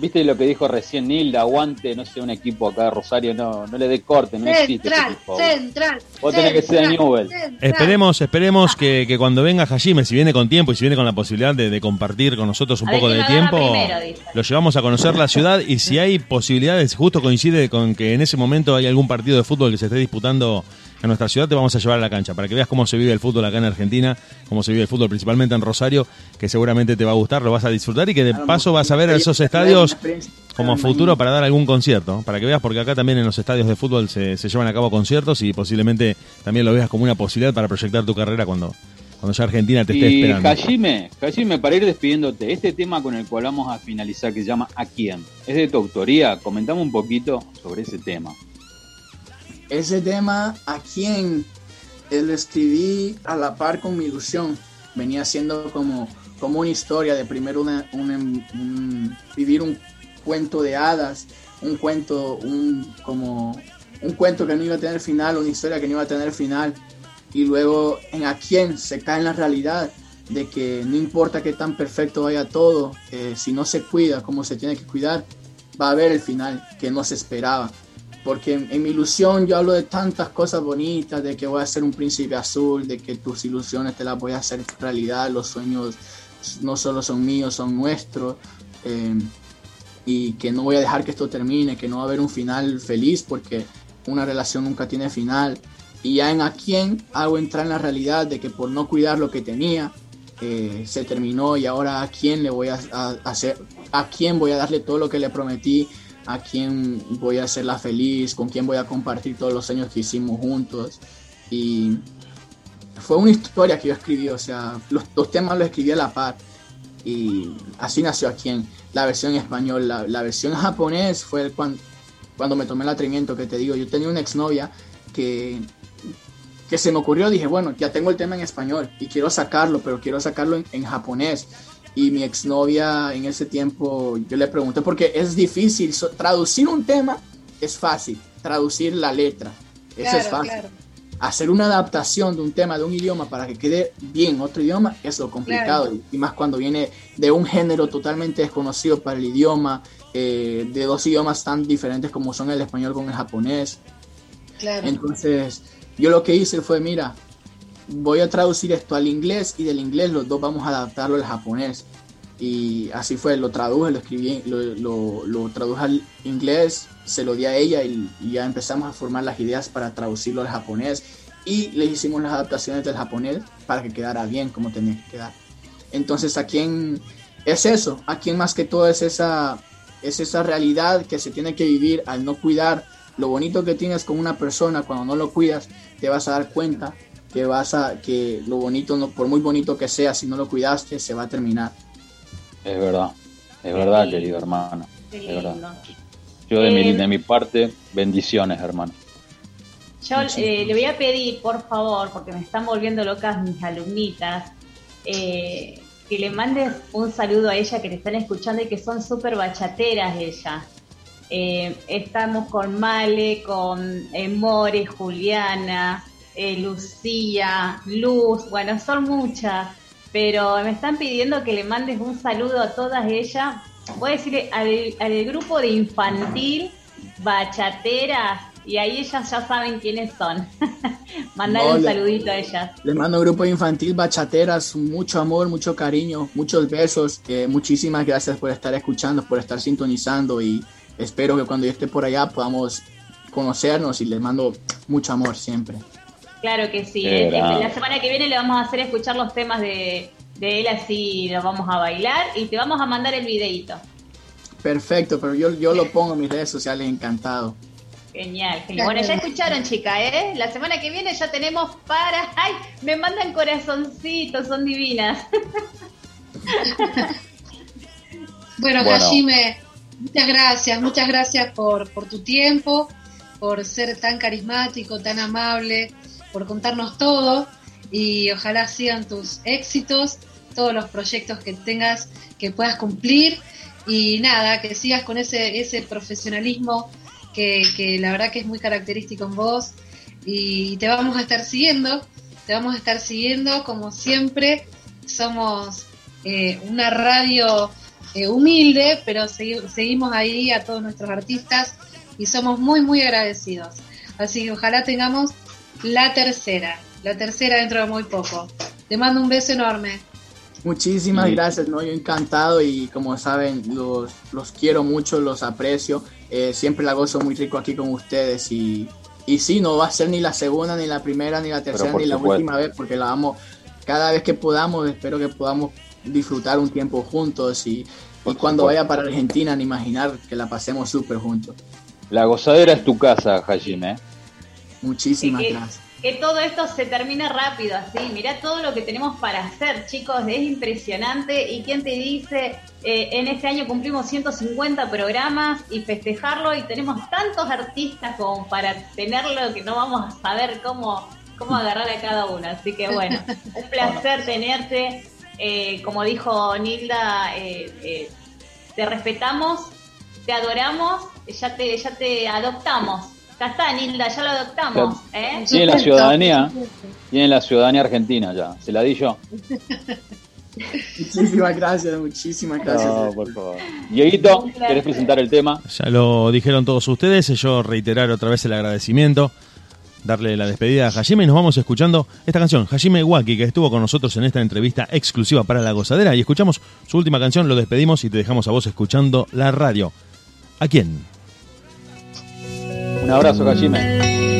Viste lo que dijo recién Nilda, aguante, no sé, un equipo acá de Rosario, no, no le dé corte, no existe ese Central, equipo. central. Vos tenés que ser central, Newell. central. Esperemos, esperemos que, que cuando venga Hajime, si viene con tiempo y si viene con la posibilidad de, de compartir con nosotros un A poco de tiempo, primero, lo llevamos a conocer la ciudad y si hay posibilidades, justo coincide con que en ese momento hay algún partido de fútbol que se esté disputando en nuestra ciudad, te vamos a llevar a la cancha para que veas cómo se vive el fútbol acá en Argentina, cómo se vive el fútbol principalmente en Rosario, que seguramente te va a gustar, lo vas a disfrutar y que de paso vas a ver esos estadios como futuro para dar algún concierto, para que veas, porque acá también en los estadios de fútbol se, se llevan a cabo conciertos y posiblemente también lo veas como una posibilidad para proyectar tu carrera cuando, cuando ya Argentina te esté Y esperando. Hajime, Hajime, para ir despidiéndote, este tema con el cual vamos a finalizar, que se llama ¿A quién? ¿Es de tu autoría? Comentame un poquito sobre ese tema. Ese tema, ¿a quién? Eh, Lo escribí a la par con mi ilusión. Venía siendo como, como una historia de primero una, una- un- vivir un cuento de hadas, un cuento, un, como, un cuento que no iba a tener final, una historia que no iba a tener final. Y luego en a quién se cae en la realidad de que no importa qué tan perfecto vaya todo, eh, si no se cuida como se tiene que cuidar, va a haber el final que no se esperaba porque en, en mi ilusión yo hablo de tantas cosas bonitas, de que voy a ser un príncipe azul, de que tus ilusiones te las voy a hacer realidad, los sueños no solo son míos, son nuestros, eh, y que no voy a dejar que esto termine, que no va a haber un final feliz, porque una relación nunca tiene final. Y ya en a quién hago entrar en la realidad de que por no cuidar lo que tenía, eh, se terminó y ahora a quién le voy a, a- hacer, a quién voy a darle todo lo que le prometí, a quién voy a hacerla feliz, con quién voy a compartir todos los años que hicimos juntos. Y fue una historia que yo escribí, o sea, los, los temas los escribí a la par. Y así nació aquí en la versión en español. La, versión en fue cuando, cuando me tomé el atrevimiento que te digo. Yo tenía una exnovia que, que se me ocurrió, dije, bueno, ya tengo el tema en español y quiero sacarlo, pero quiero sacarlo en japonés. Y mi exnovia en ese tiempo, yo le pregunté, porque es difícil, so- traducir un tema es fácil, traducir la letra, eso es fácil. claro. Hacer una adaptación de un tema, de un idioma, para que quede bien en otro idioma, es lo complicado. Claro. Y más cuando viene de un género totalmente desconocido para el idioma, eh, de dos idiomas tan diferentes como son el español con el japonés. Claro. Entonces, yo lo que hice fue, mira, voy a traducir esto al inglés y del inglés los dos vamos a adaptarlo al japonés. Y así fue, lo traduje, lo escribí, lo, lo, lo traduje al inglés, se lo di a ella y, y ya empezamos a formar las ideas para traducirlo al japonés. Y le hicimos las adaptaciones del japonés para que quedara bien como tenía que quedar. Entonces, ¿a quién es eso? ¿A quién más que todo es esa, es esa realidad que se tiene que vivir al no cuidar lo bonito que tienes con una persona cuando no lo cuidas, te vas a dar cuenta que vas a que lo bonito no por muy bonito que sea, si no lo cuidaste, se va a terminar. Es verdad, es verdad, querido hermano. Es. Yo de, mi, Eh, de mi parte, bendiciones, hermano. Yo eh, le voy a pedir, por favor, porque me están volviendo locas mis alumnitas, eh, que le mandes un saludo a ella que te están escuchando y que son súper bachateras ellas. Eh, estamos con Male, con eh, More, Juliana, eh, Lucía, Luz, bueno, son muchas, pero me están pidiendo que le mandes un saludo a todas ellas. Voy a decirle al, al grupo de infantil, bachateras, y ahí ellas ya saben quiénes son. Mandale No, un le- saludito a ellas. Les mando grupo infantil bachateras, mucho amor, mucho cariño, muchos besos. eh, muchísimas gracias por estar escuchando, por estar sintonizando y espero que cuando yo esté por allá podamos conocernos y les mando mucho amor siempre. Claro que sí. Grande. la semana que viene le vamos a hacer escuchar los temas de, de él así, los vamos a bailar y te vamos a mandar el videito. Perfecto, pero yo, yo lo pongo en mis redes sociales encantado. Genial, genial. Bueno, ya escucharon, chica, ¿eh? La semana que viene ya tenemos para... ¡Ay! Me mandan corazoncitos, son divinas. Bueno, Bueno. Hajime, muchas gracias, muchas gracias por, por tu tiempo, por ser tan carismático, tan amable, por contarnos todo y ojalá sigan tus éxitos, todos los proyectos que tengas que puedas cumplir y nada, que sigas con ese, ese profesionalismo que, que la verdad que es muy característico en vos y te vamos a estar siguiendo, te vamos a estar siguiendo como siempre, somos eh, una radio eh, humilde, pero segui- seguimos ahí a todos nuestros artistas y somos muy, muy agradecidos. Así que ojalá tengamos la tercera, la tercera dentro de muy poco. Te mando un beso enorme. Muchísimas Sí. gracias, ¿no? Yo encantado y como saben, los, los quiero mucho, los aprecio. Eh, siempre la gozo muy rico aquí con ustedes y, y sí, no va a ser ni la segunda, ni la primera, ni la tercera, ni la supuesto. última vez porque la vamos cada vez que podamos, espero que podamos disfrutar un tiempo juntos y, y cuando vaya para Argentina, ni imaginar que la pasemos súper juntos. La gozadera es tu casa, Hajime. Muchísimas que, gracias. que todo esto se termine rápido, así. Mirá todo lo que tenemos para hacer, chicos, es impresionante. ¿Y quién te dice? eh, en este año cumplimos 150 programas y festejarlo y tenemos tantos artistas como para tenerlo que no vamos a saber cómo, cómo agarrar a cada uno. Así que bueno, un placer tenerte. Eh, como dijo Nilda, eh, eh, te respetamos, te adoramos, ya te, ya te adoptamos. Ya está, Nilda, ya lo adoptamos. ¿eh? Tiene la ciudadanía, tiene la ciudadanía argentina ya. Se la di yo. Muchísimas gracias, muchísimas gracias. No, por favor. Dieguito. ¿querés presentar el tema? Ya lo dijeron todos ustedes, yo reiterar otra vez el agradecimiento, darle la despedida a Hajime y nos vamos escuchando esta canción, Hajime Waki, que estuvo con nosotros en esta entrevista exclusiva para La Gozadera y escuchamos su última canción, lo despedimos y te dejamos a vos escuchando la radio. ¿A quién? Un abrazo, Hajime.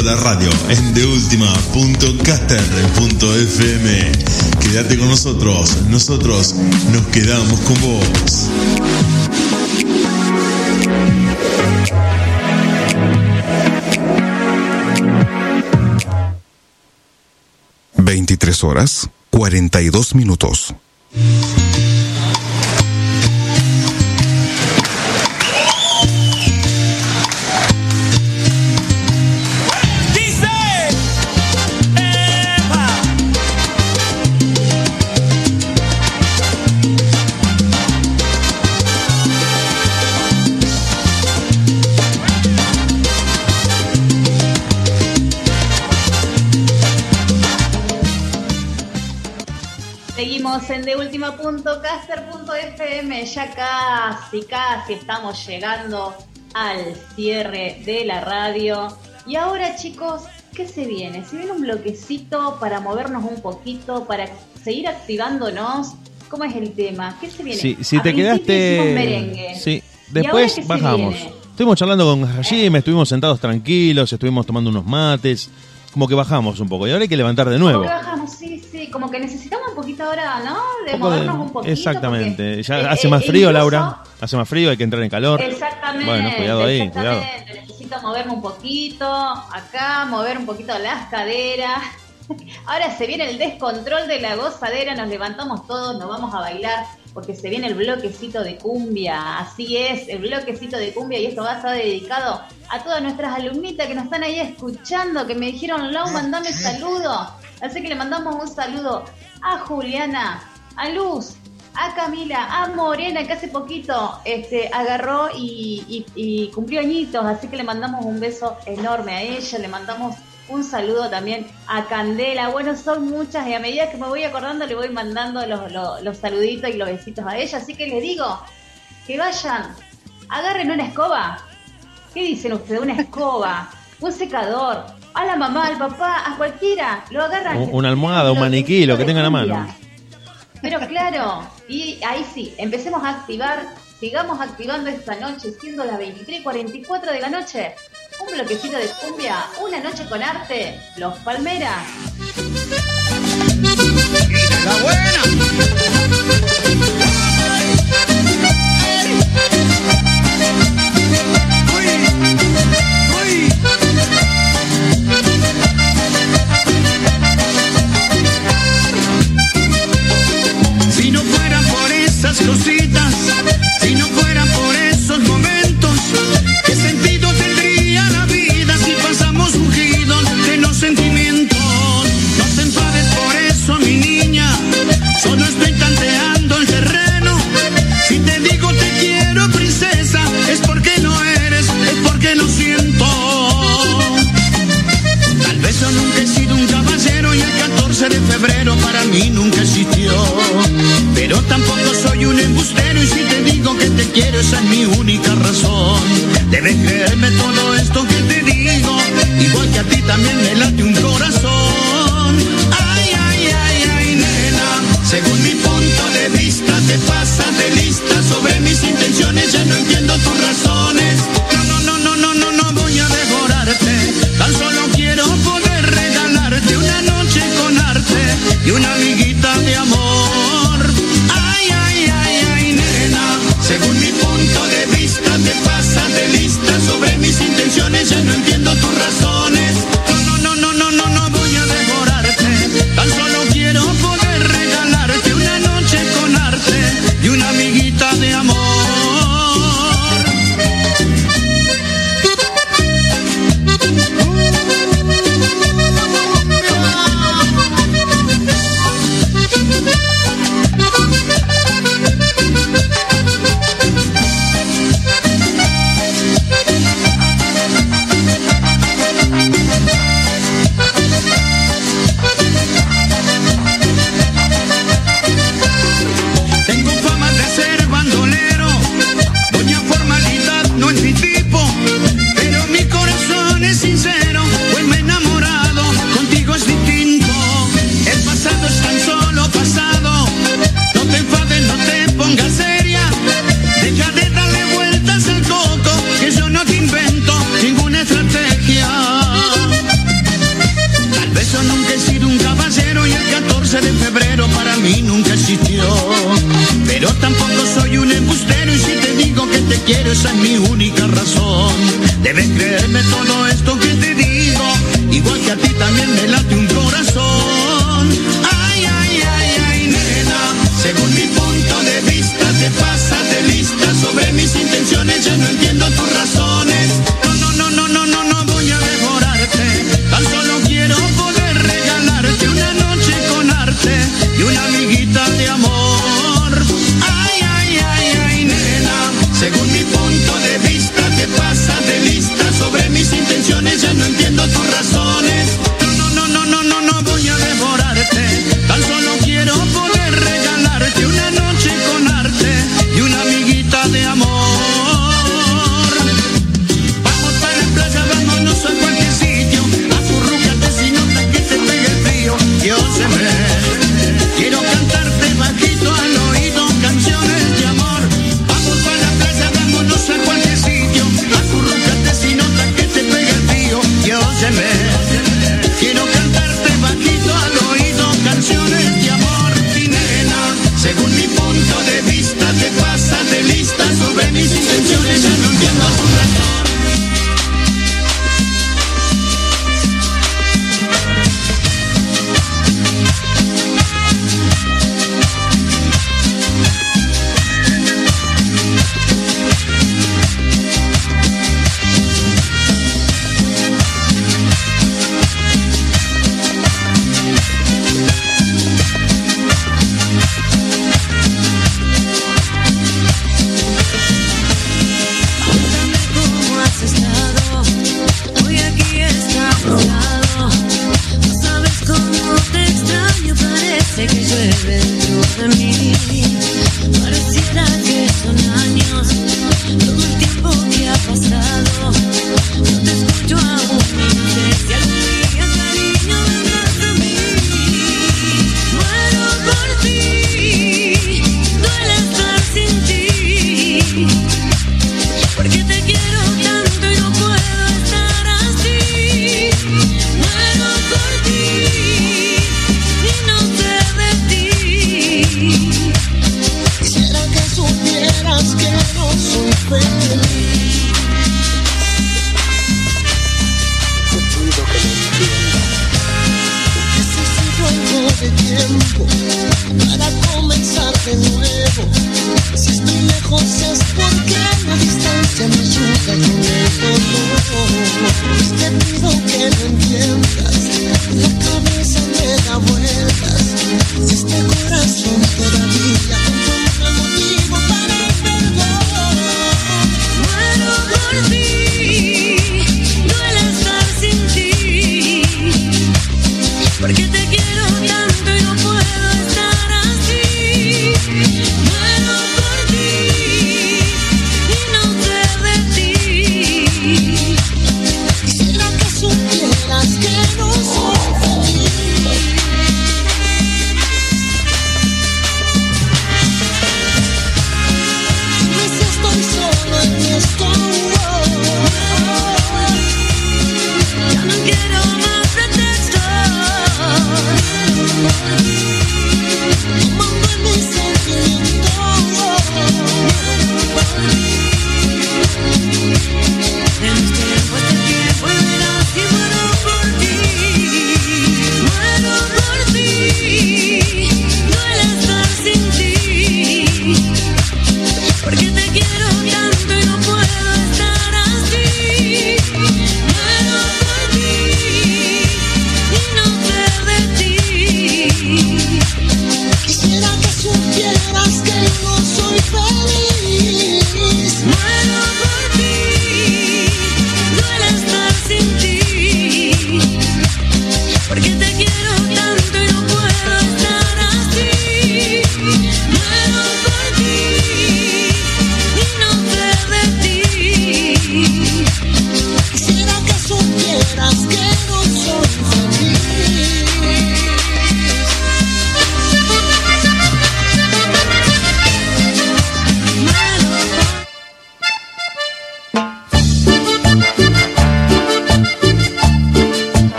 La radio en deultima.caster.fm. Quédate con nosotros, nosotros nos quedamos con vos. Veintitrés horas, 42 minutos. En deultima.caster.fm, ya casi, casi estamos llegando al cierre de la radio. Y ahora chicos, ¿qué se viene? Se viene un bloquecito para movernos un poquito, para seguir activándonos. ¿Cómo es el tema? ¿Qué se viene? Si, si A te quedaste. Sí, ¿Y ahora después bajamos. Estuvimos charlando con Hajime, estuvimos sentados tranquilos, estuvimos tomando unos mates. Como que bajamos un poco. Y ahora hay que levantar de nuevo. Como que bajamos, sí, sí, como que necesitamos un poquito ahora, ¿no? De movernos un poquito. Exactamente. Ya eh, hace eh, más frío, incluso- Laura. Hace más frío, hay que entrar en calor. Exactamente. Bueno, cuidado ahí, cuidado. Necesito moverme un poquito acá, mover un poquito las caderas. Ahora se viene el descontrol de la gozadera, nos levantamos todos, nos vamos a bailar porque se viene el bloquecito de cumbia. Así es, el bloquecito de cumbia y esto va a estar dedicado a todas nuestras alumnitas que nos están ahí escuchando, que me dijeron, Lau, mandame saludo. Así que le mandamos un saludo a Juliana, a Luz, a Camila, a Morena, que hace poquito este, agarró y, cumplió añitos, así que le mandamos un beso enorme a ella, le mandamos un saludo también a Candela. Bueno, son muchas y a medida que me voy acordando le voy mandando los, los- los saluditos y los besitos a ella, así que les digo que vayan, agarren una escoba. ¿Qué dicen ustedes? Una escoba, un secador, a la mamá, al papá, a cualquiera, lo agarran. Un- Una almohada, un maniquí, lo que tengan a mano. Pero claro, y ahí sí, empecemos a activar, sigamos activando esta noche, siendo las 23.44 de la noche. Un bloquecito de cumbia, una noche con arte, los Palmeras. La buena. Si no fuera por esos momentos, ¿qué sentido tendría la vida si pasamos ungidos de los sentimientos? No te enfades por eso, mi niña, solo estoy tanteando el terreno. Si te digo te quiero, princesa, es porque no eres, es porque lo siento. Tal vez yo nunca he sido un caballero y el 14 de febrero para mí nunca existió. Quiero esa es mi única razón. Debes creerme todo esto que te digo, igual que a ti también me late un corazón. Ay, ay, ay, ay, nena, según mi punto de vista te pasas de lista sobre mis intenciones, ya no intenciones, ya no entiendo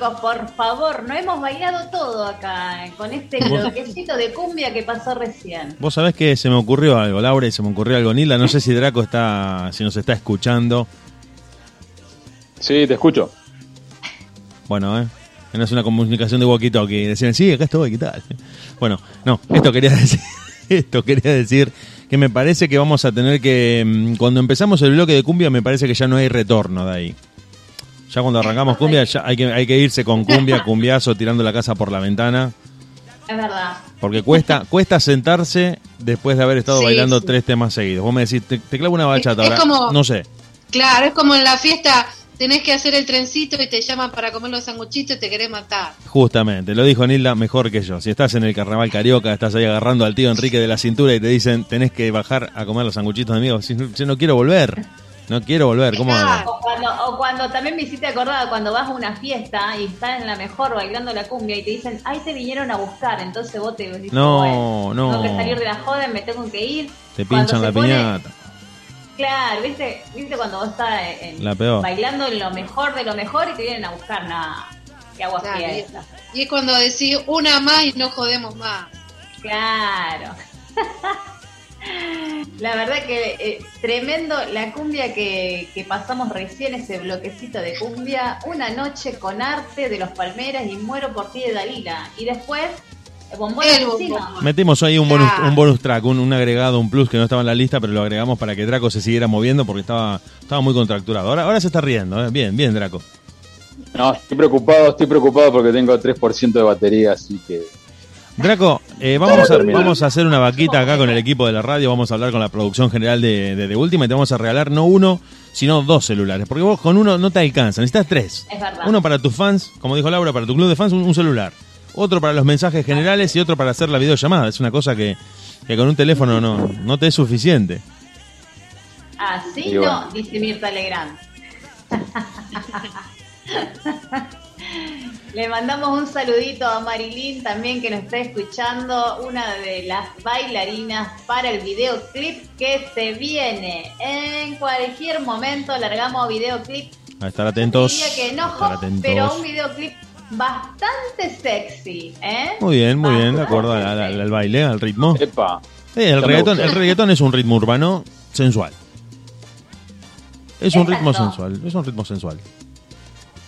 Chicos, por favor. No hemos bailado todo acá eh, con este bloquecito de cumbia que pasó recién. Vos sabés que se me ocurrió algo, Laura, y se me ocurrió algo, Nila. No sé si Draco está, si nos está escuchando. Sí, te escucho. Bueno, ¿eh? No es una comunicación de walkie-talkie. Decían, sí, acá estoy, ¿qué tal? Bueno, no, esto quería decir, esto quería decir que me parece que vamos a tener que, mm, cuando empezamos el bloque de cumbia, me parece que ya no hay retorno de ahí. Ya cuando arrancamos cumbia, ya hay que, hay que irse con cumbia, cumbiazo, tirando la casa por la ventana. Es verdad. Porque cuesta, cuesta sentarse después de haber estado Sí, bailando sí. tres temas seguidos. Vos me decís, te, te clavo una bachata Es ahora. como- No sé. Claro, es como en la fiesta, tenés que hacer el trencito y te llaman para comer los sanguchitos y te querés matar. Justamente, lo dijo Nilda mejor que yo. Si estás en el carnaval carioca, estás ahí agarrando al tío Enrique de la cintura y te dicen, tenés que bajar a comer los sanguchitos de amigos. Si, si no quiero volver, no quiero volver, ¿cómo hago? O cuando, o cuando también me hiciste acordar cuando vas a una fiesta y estás en la mejor bailando la cumbia y te dicen, ay, te vinieron a buscar. Entonces vos te dices, No, no. tengo que salir de la joda, me tengo que ir. Te pinchan la pone- piñata. Claro, ¿viste? ¿viste cuando vos estás en- La peor. bailando lo mejor de lo mejor y te vienen a buscar? Nada. Qué agua Claro, fría y- esa. Y es cuando decís una más y no jodemos más. Claro. La verdad que eh, tremendo la cumbia que, que pasamos recién, ese bloquecito de cumbia. Una noche con arte de los Palmeras y muero por ti de Dalila. Y después, el bombón El bombón. Metimos ahí un bonus, un bonus track, un, un agregado, un plus que no estaba en la lista, pero lo agregamos para que Draco se siguiera moviendo porque estaba, estaba muy contracturado. Ahora, ahora se está riendo, ¿eh? bien, bien, Draco. No, estoy preocupado, estoy preocupado porque tengo 3% de batería, así que Draco, eh, vamos, a, terminar. vamos a hacer una vaquita acá con el equipo de la radio, vamos a hablar con la producción general de, de, de Última y te vamos a regalar no uno, sino dos celulares, porque vos con uno no te alcanza, necesitas tres. Es verdad. Uno para tus fans, como dijo Laura, para tu club de fans, un, un celular. Otro para los mensajes generales y otro para hacer la videollamada. Es una cosa que, que con un teléfono no, no te es suficiente. Así Y no, bueno. dice Mirta Legrand. Le mandamos un saludito a Marilyn también que nos está escuchando, una de las bailarinas para el videoclip que se viene. En cualquier momento largamos videoclip. A estar atentos. Diría que estar atentos. pero un videoclip bastante sexy, ¿eh? Muy bien, muy bien, de acuerdo al, al- al baile, al ritmo. epa, Sí, el reggaetón, el reggaetón es un ritmo urbano sensual. Es un ritmo sensual, es un ritmo sensual.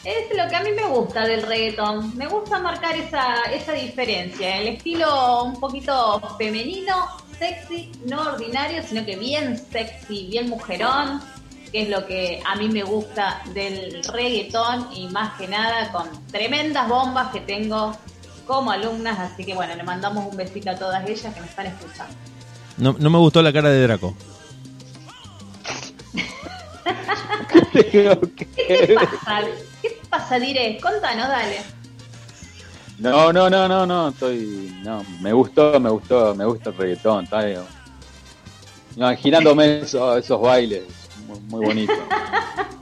Es lo que a mí me gusta del reggaetón. Me gusta marcar esa, esa diferencia. El estilo un poquito femenino, sexy, no ordinario, sino que bien sexy, bien mujerón, que es lo que a mí me gusta del reggaetón y más que nada con tremendas bombas que tengo como alumnas. Así que bueno, le mandamos un besito a todas ellas que me están escuchando. No, no me gustó la cara de Draco. ¿Qué te pasa? ¿Qué te pasa, Diré? Contanos, dale. No, no, no, no, no, estoy. No, me gustó, me gustó, me gusta el reggaetón, está bien. Imaginándome eso- esos bailes, muy, muy bonito.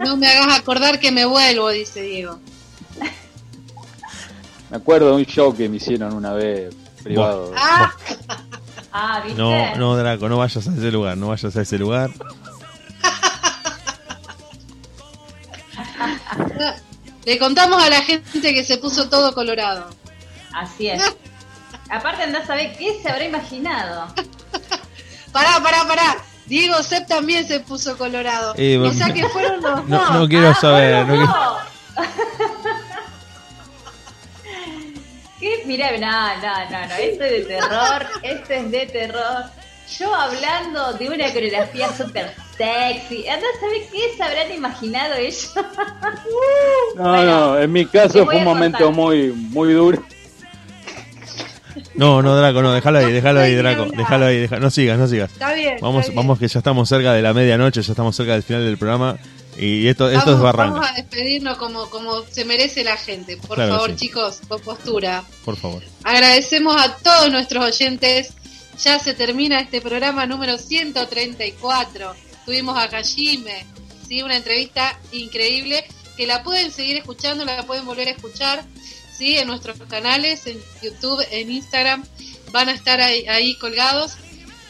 No me hagas acordar que me vuelvo, dice Diego. Me acuerdo de un show que me hicieron una vez privado. Ah, Ah, ¿viste? No, no, Draco, no vayas a ese lugar, no vayas a ese lugar. Le contamos a la gente que se puso todo colorado. Así es. Aparte andás a saber qué se habrá imaginado. Pará, pará, pará. Diego Sepp también se puso colorado. Eh, o sea que fueron los No, dos. no quiero saber. no quiero- No. ¿Qué? Mirá, no, no, no, no, esto es de terror, esto es de terror. Yo hablando de una coreografía súper sexy, andás a saber qué se habrán imaginado ellos. No, no, en mi caso fue un momento muy, muy duro. No, no, Draco, no, déjalo ahí, déjalo ahí, Draco, déjalo ahí, no sigas, no sigas. Está bien. Vamos, está bien. vamos que ya estamos cerca de la medianoche, ya estamos cerca del final del programa y esto, esto Vamos- es barranca, Vamos a despedirnos como, como se merece la gente. Por Claro favor, sí. chicos, con postura. por favor. Agradecemos a todos nuestros oyentes. Ya se termina este programa número 134. Tuvimos a Kashime, ¿sí? una entrevista increíble que la pueden seguir escuchando, la pueden volver a escuchar ¿sí? en nuestros canales, en YouTube, en Instagram. Van a estar ahí colgados.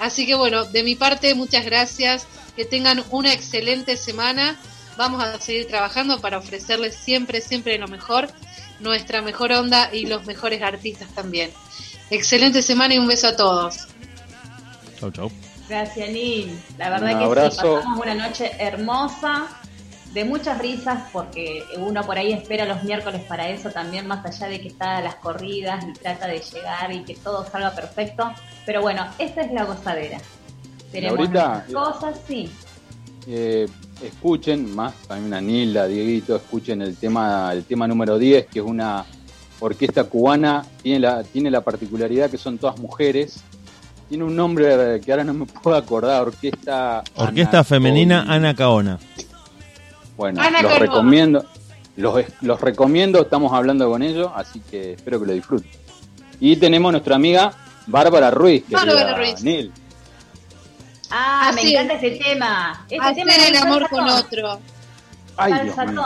Así que bueno, de mi parte, muchas gracias. Que tengan una excelente semana. Vamos a seguir trabajando para ofrecerles siempre, siempre lo mejor, nuestra mejor onda y los mejores artistas también. Excelente semana y un beso a todos. Chau, chau. Gracias, Nil. La verdad Un que abrazo. sí, pasamos una noche hermosa, de muchas risas, porque uno por ahí espera los miércoles para eso también, más allá de que está a las corridas y trata de llegar y que todo salga perfecto. Pero bueno, esta es la gozadera. Tenemos cosas, sí. Eh, escuchen, más también a Nilda, Dieguito, escuchen el tema, el tema número 10, que es una orquesta cubana, tiene la, tiene la particularidad que son todas mujeres. Tiene un nombre que ahora no me puedo acordar, orquesta... Orquesta Ana- Femenina Ana Caona. Bueno, Ana los recomiendo, los, los recomiendo, estamos hablando con ellos, así que espero que lo disfruten. Y tenemos nuestra amiga Bárbara Ruiz, que Bárbara Ruiz. Nil. Ah, me Así encanta ese tema. Ese Hacer tema es el amor con otro. Ay, Dios mío.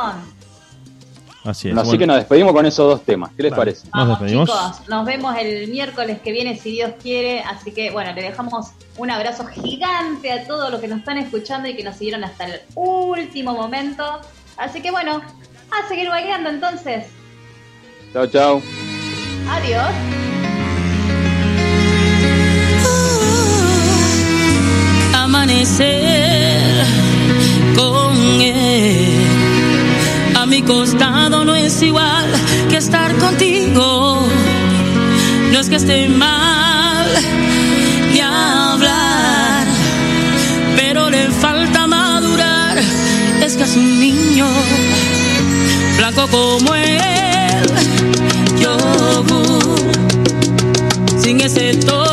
Así es. Bueno, así Bueno, que nos despedimos con esos dos temas. ¿Qué les Vale. parece? Nos despedimos. chicos, nos vemos el miércoles que viene si Dios quiere, así que bueno, le dejamos un abrazo gigante a todos los que nos están escuchando y que nos siguieron hasta el último momento. Así que bueno, a seguir bailando entonces. Chao, chao. Adiós. amanecer con él. A mi costado no es igual que estar contigo. No es que esté mal ni hablar, pero le falta madurar. Es casi un niño, blanco como él, yogur, sin ese toque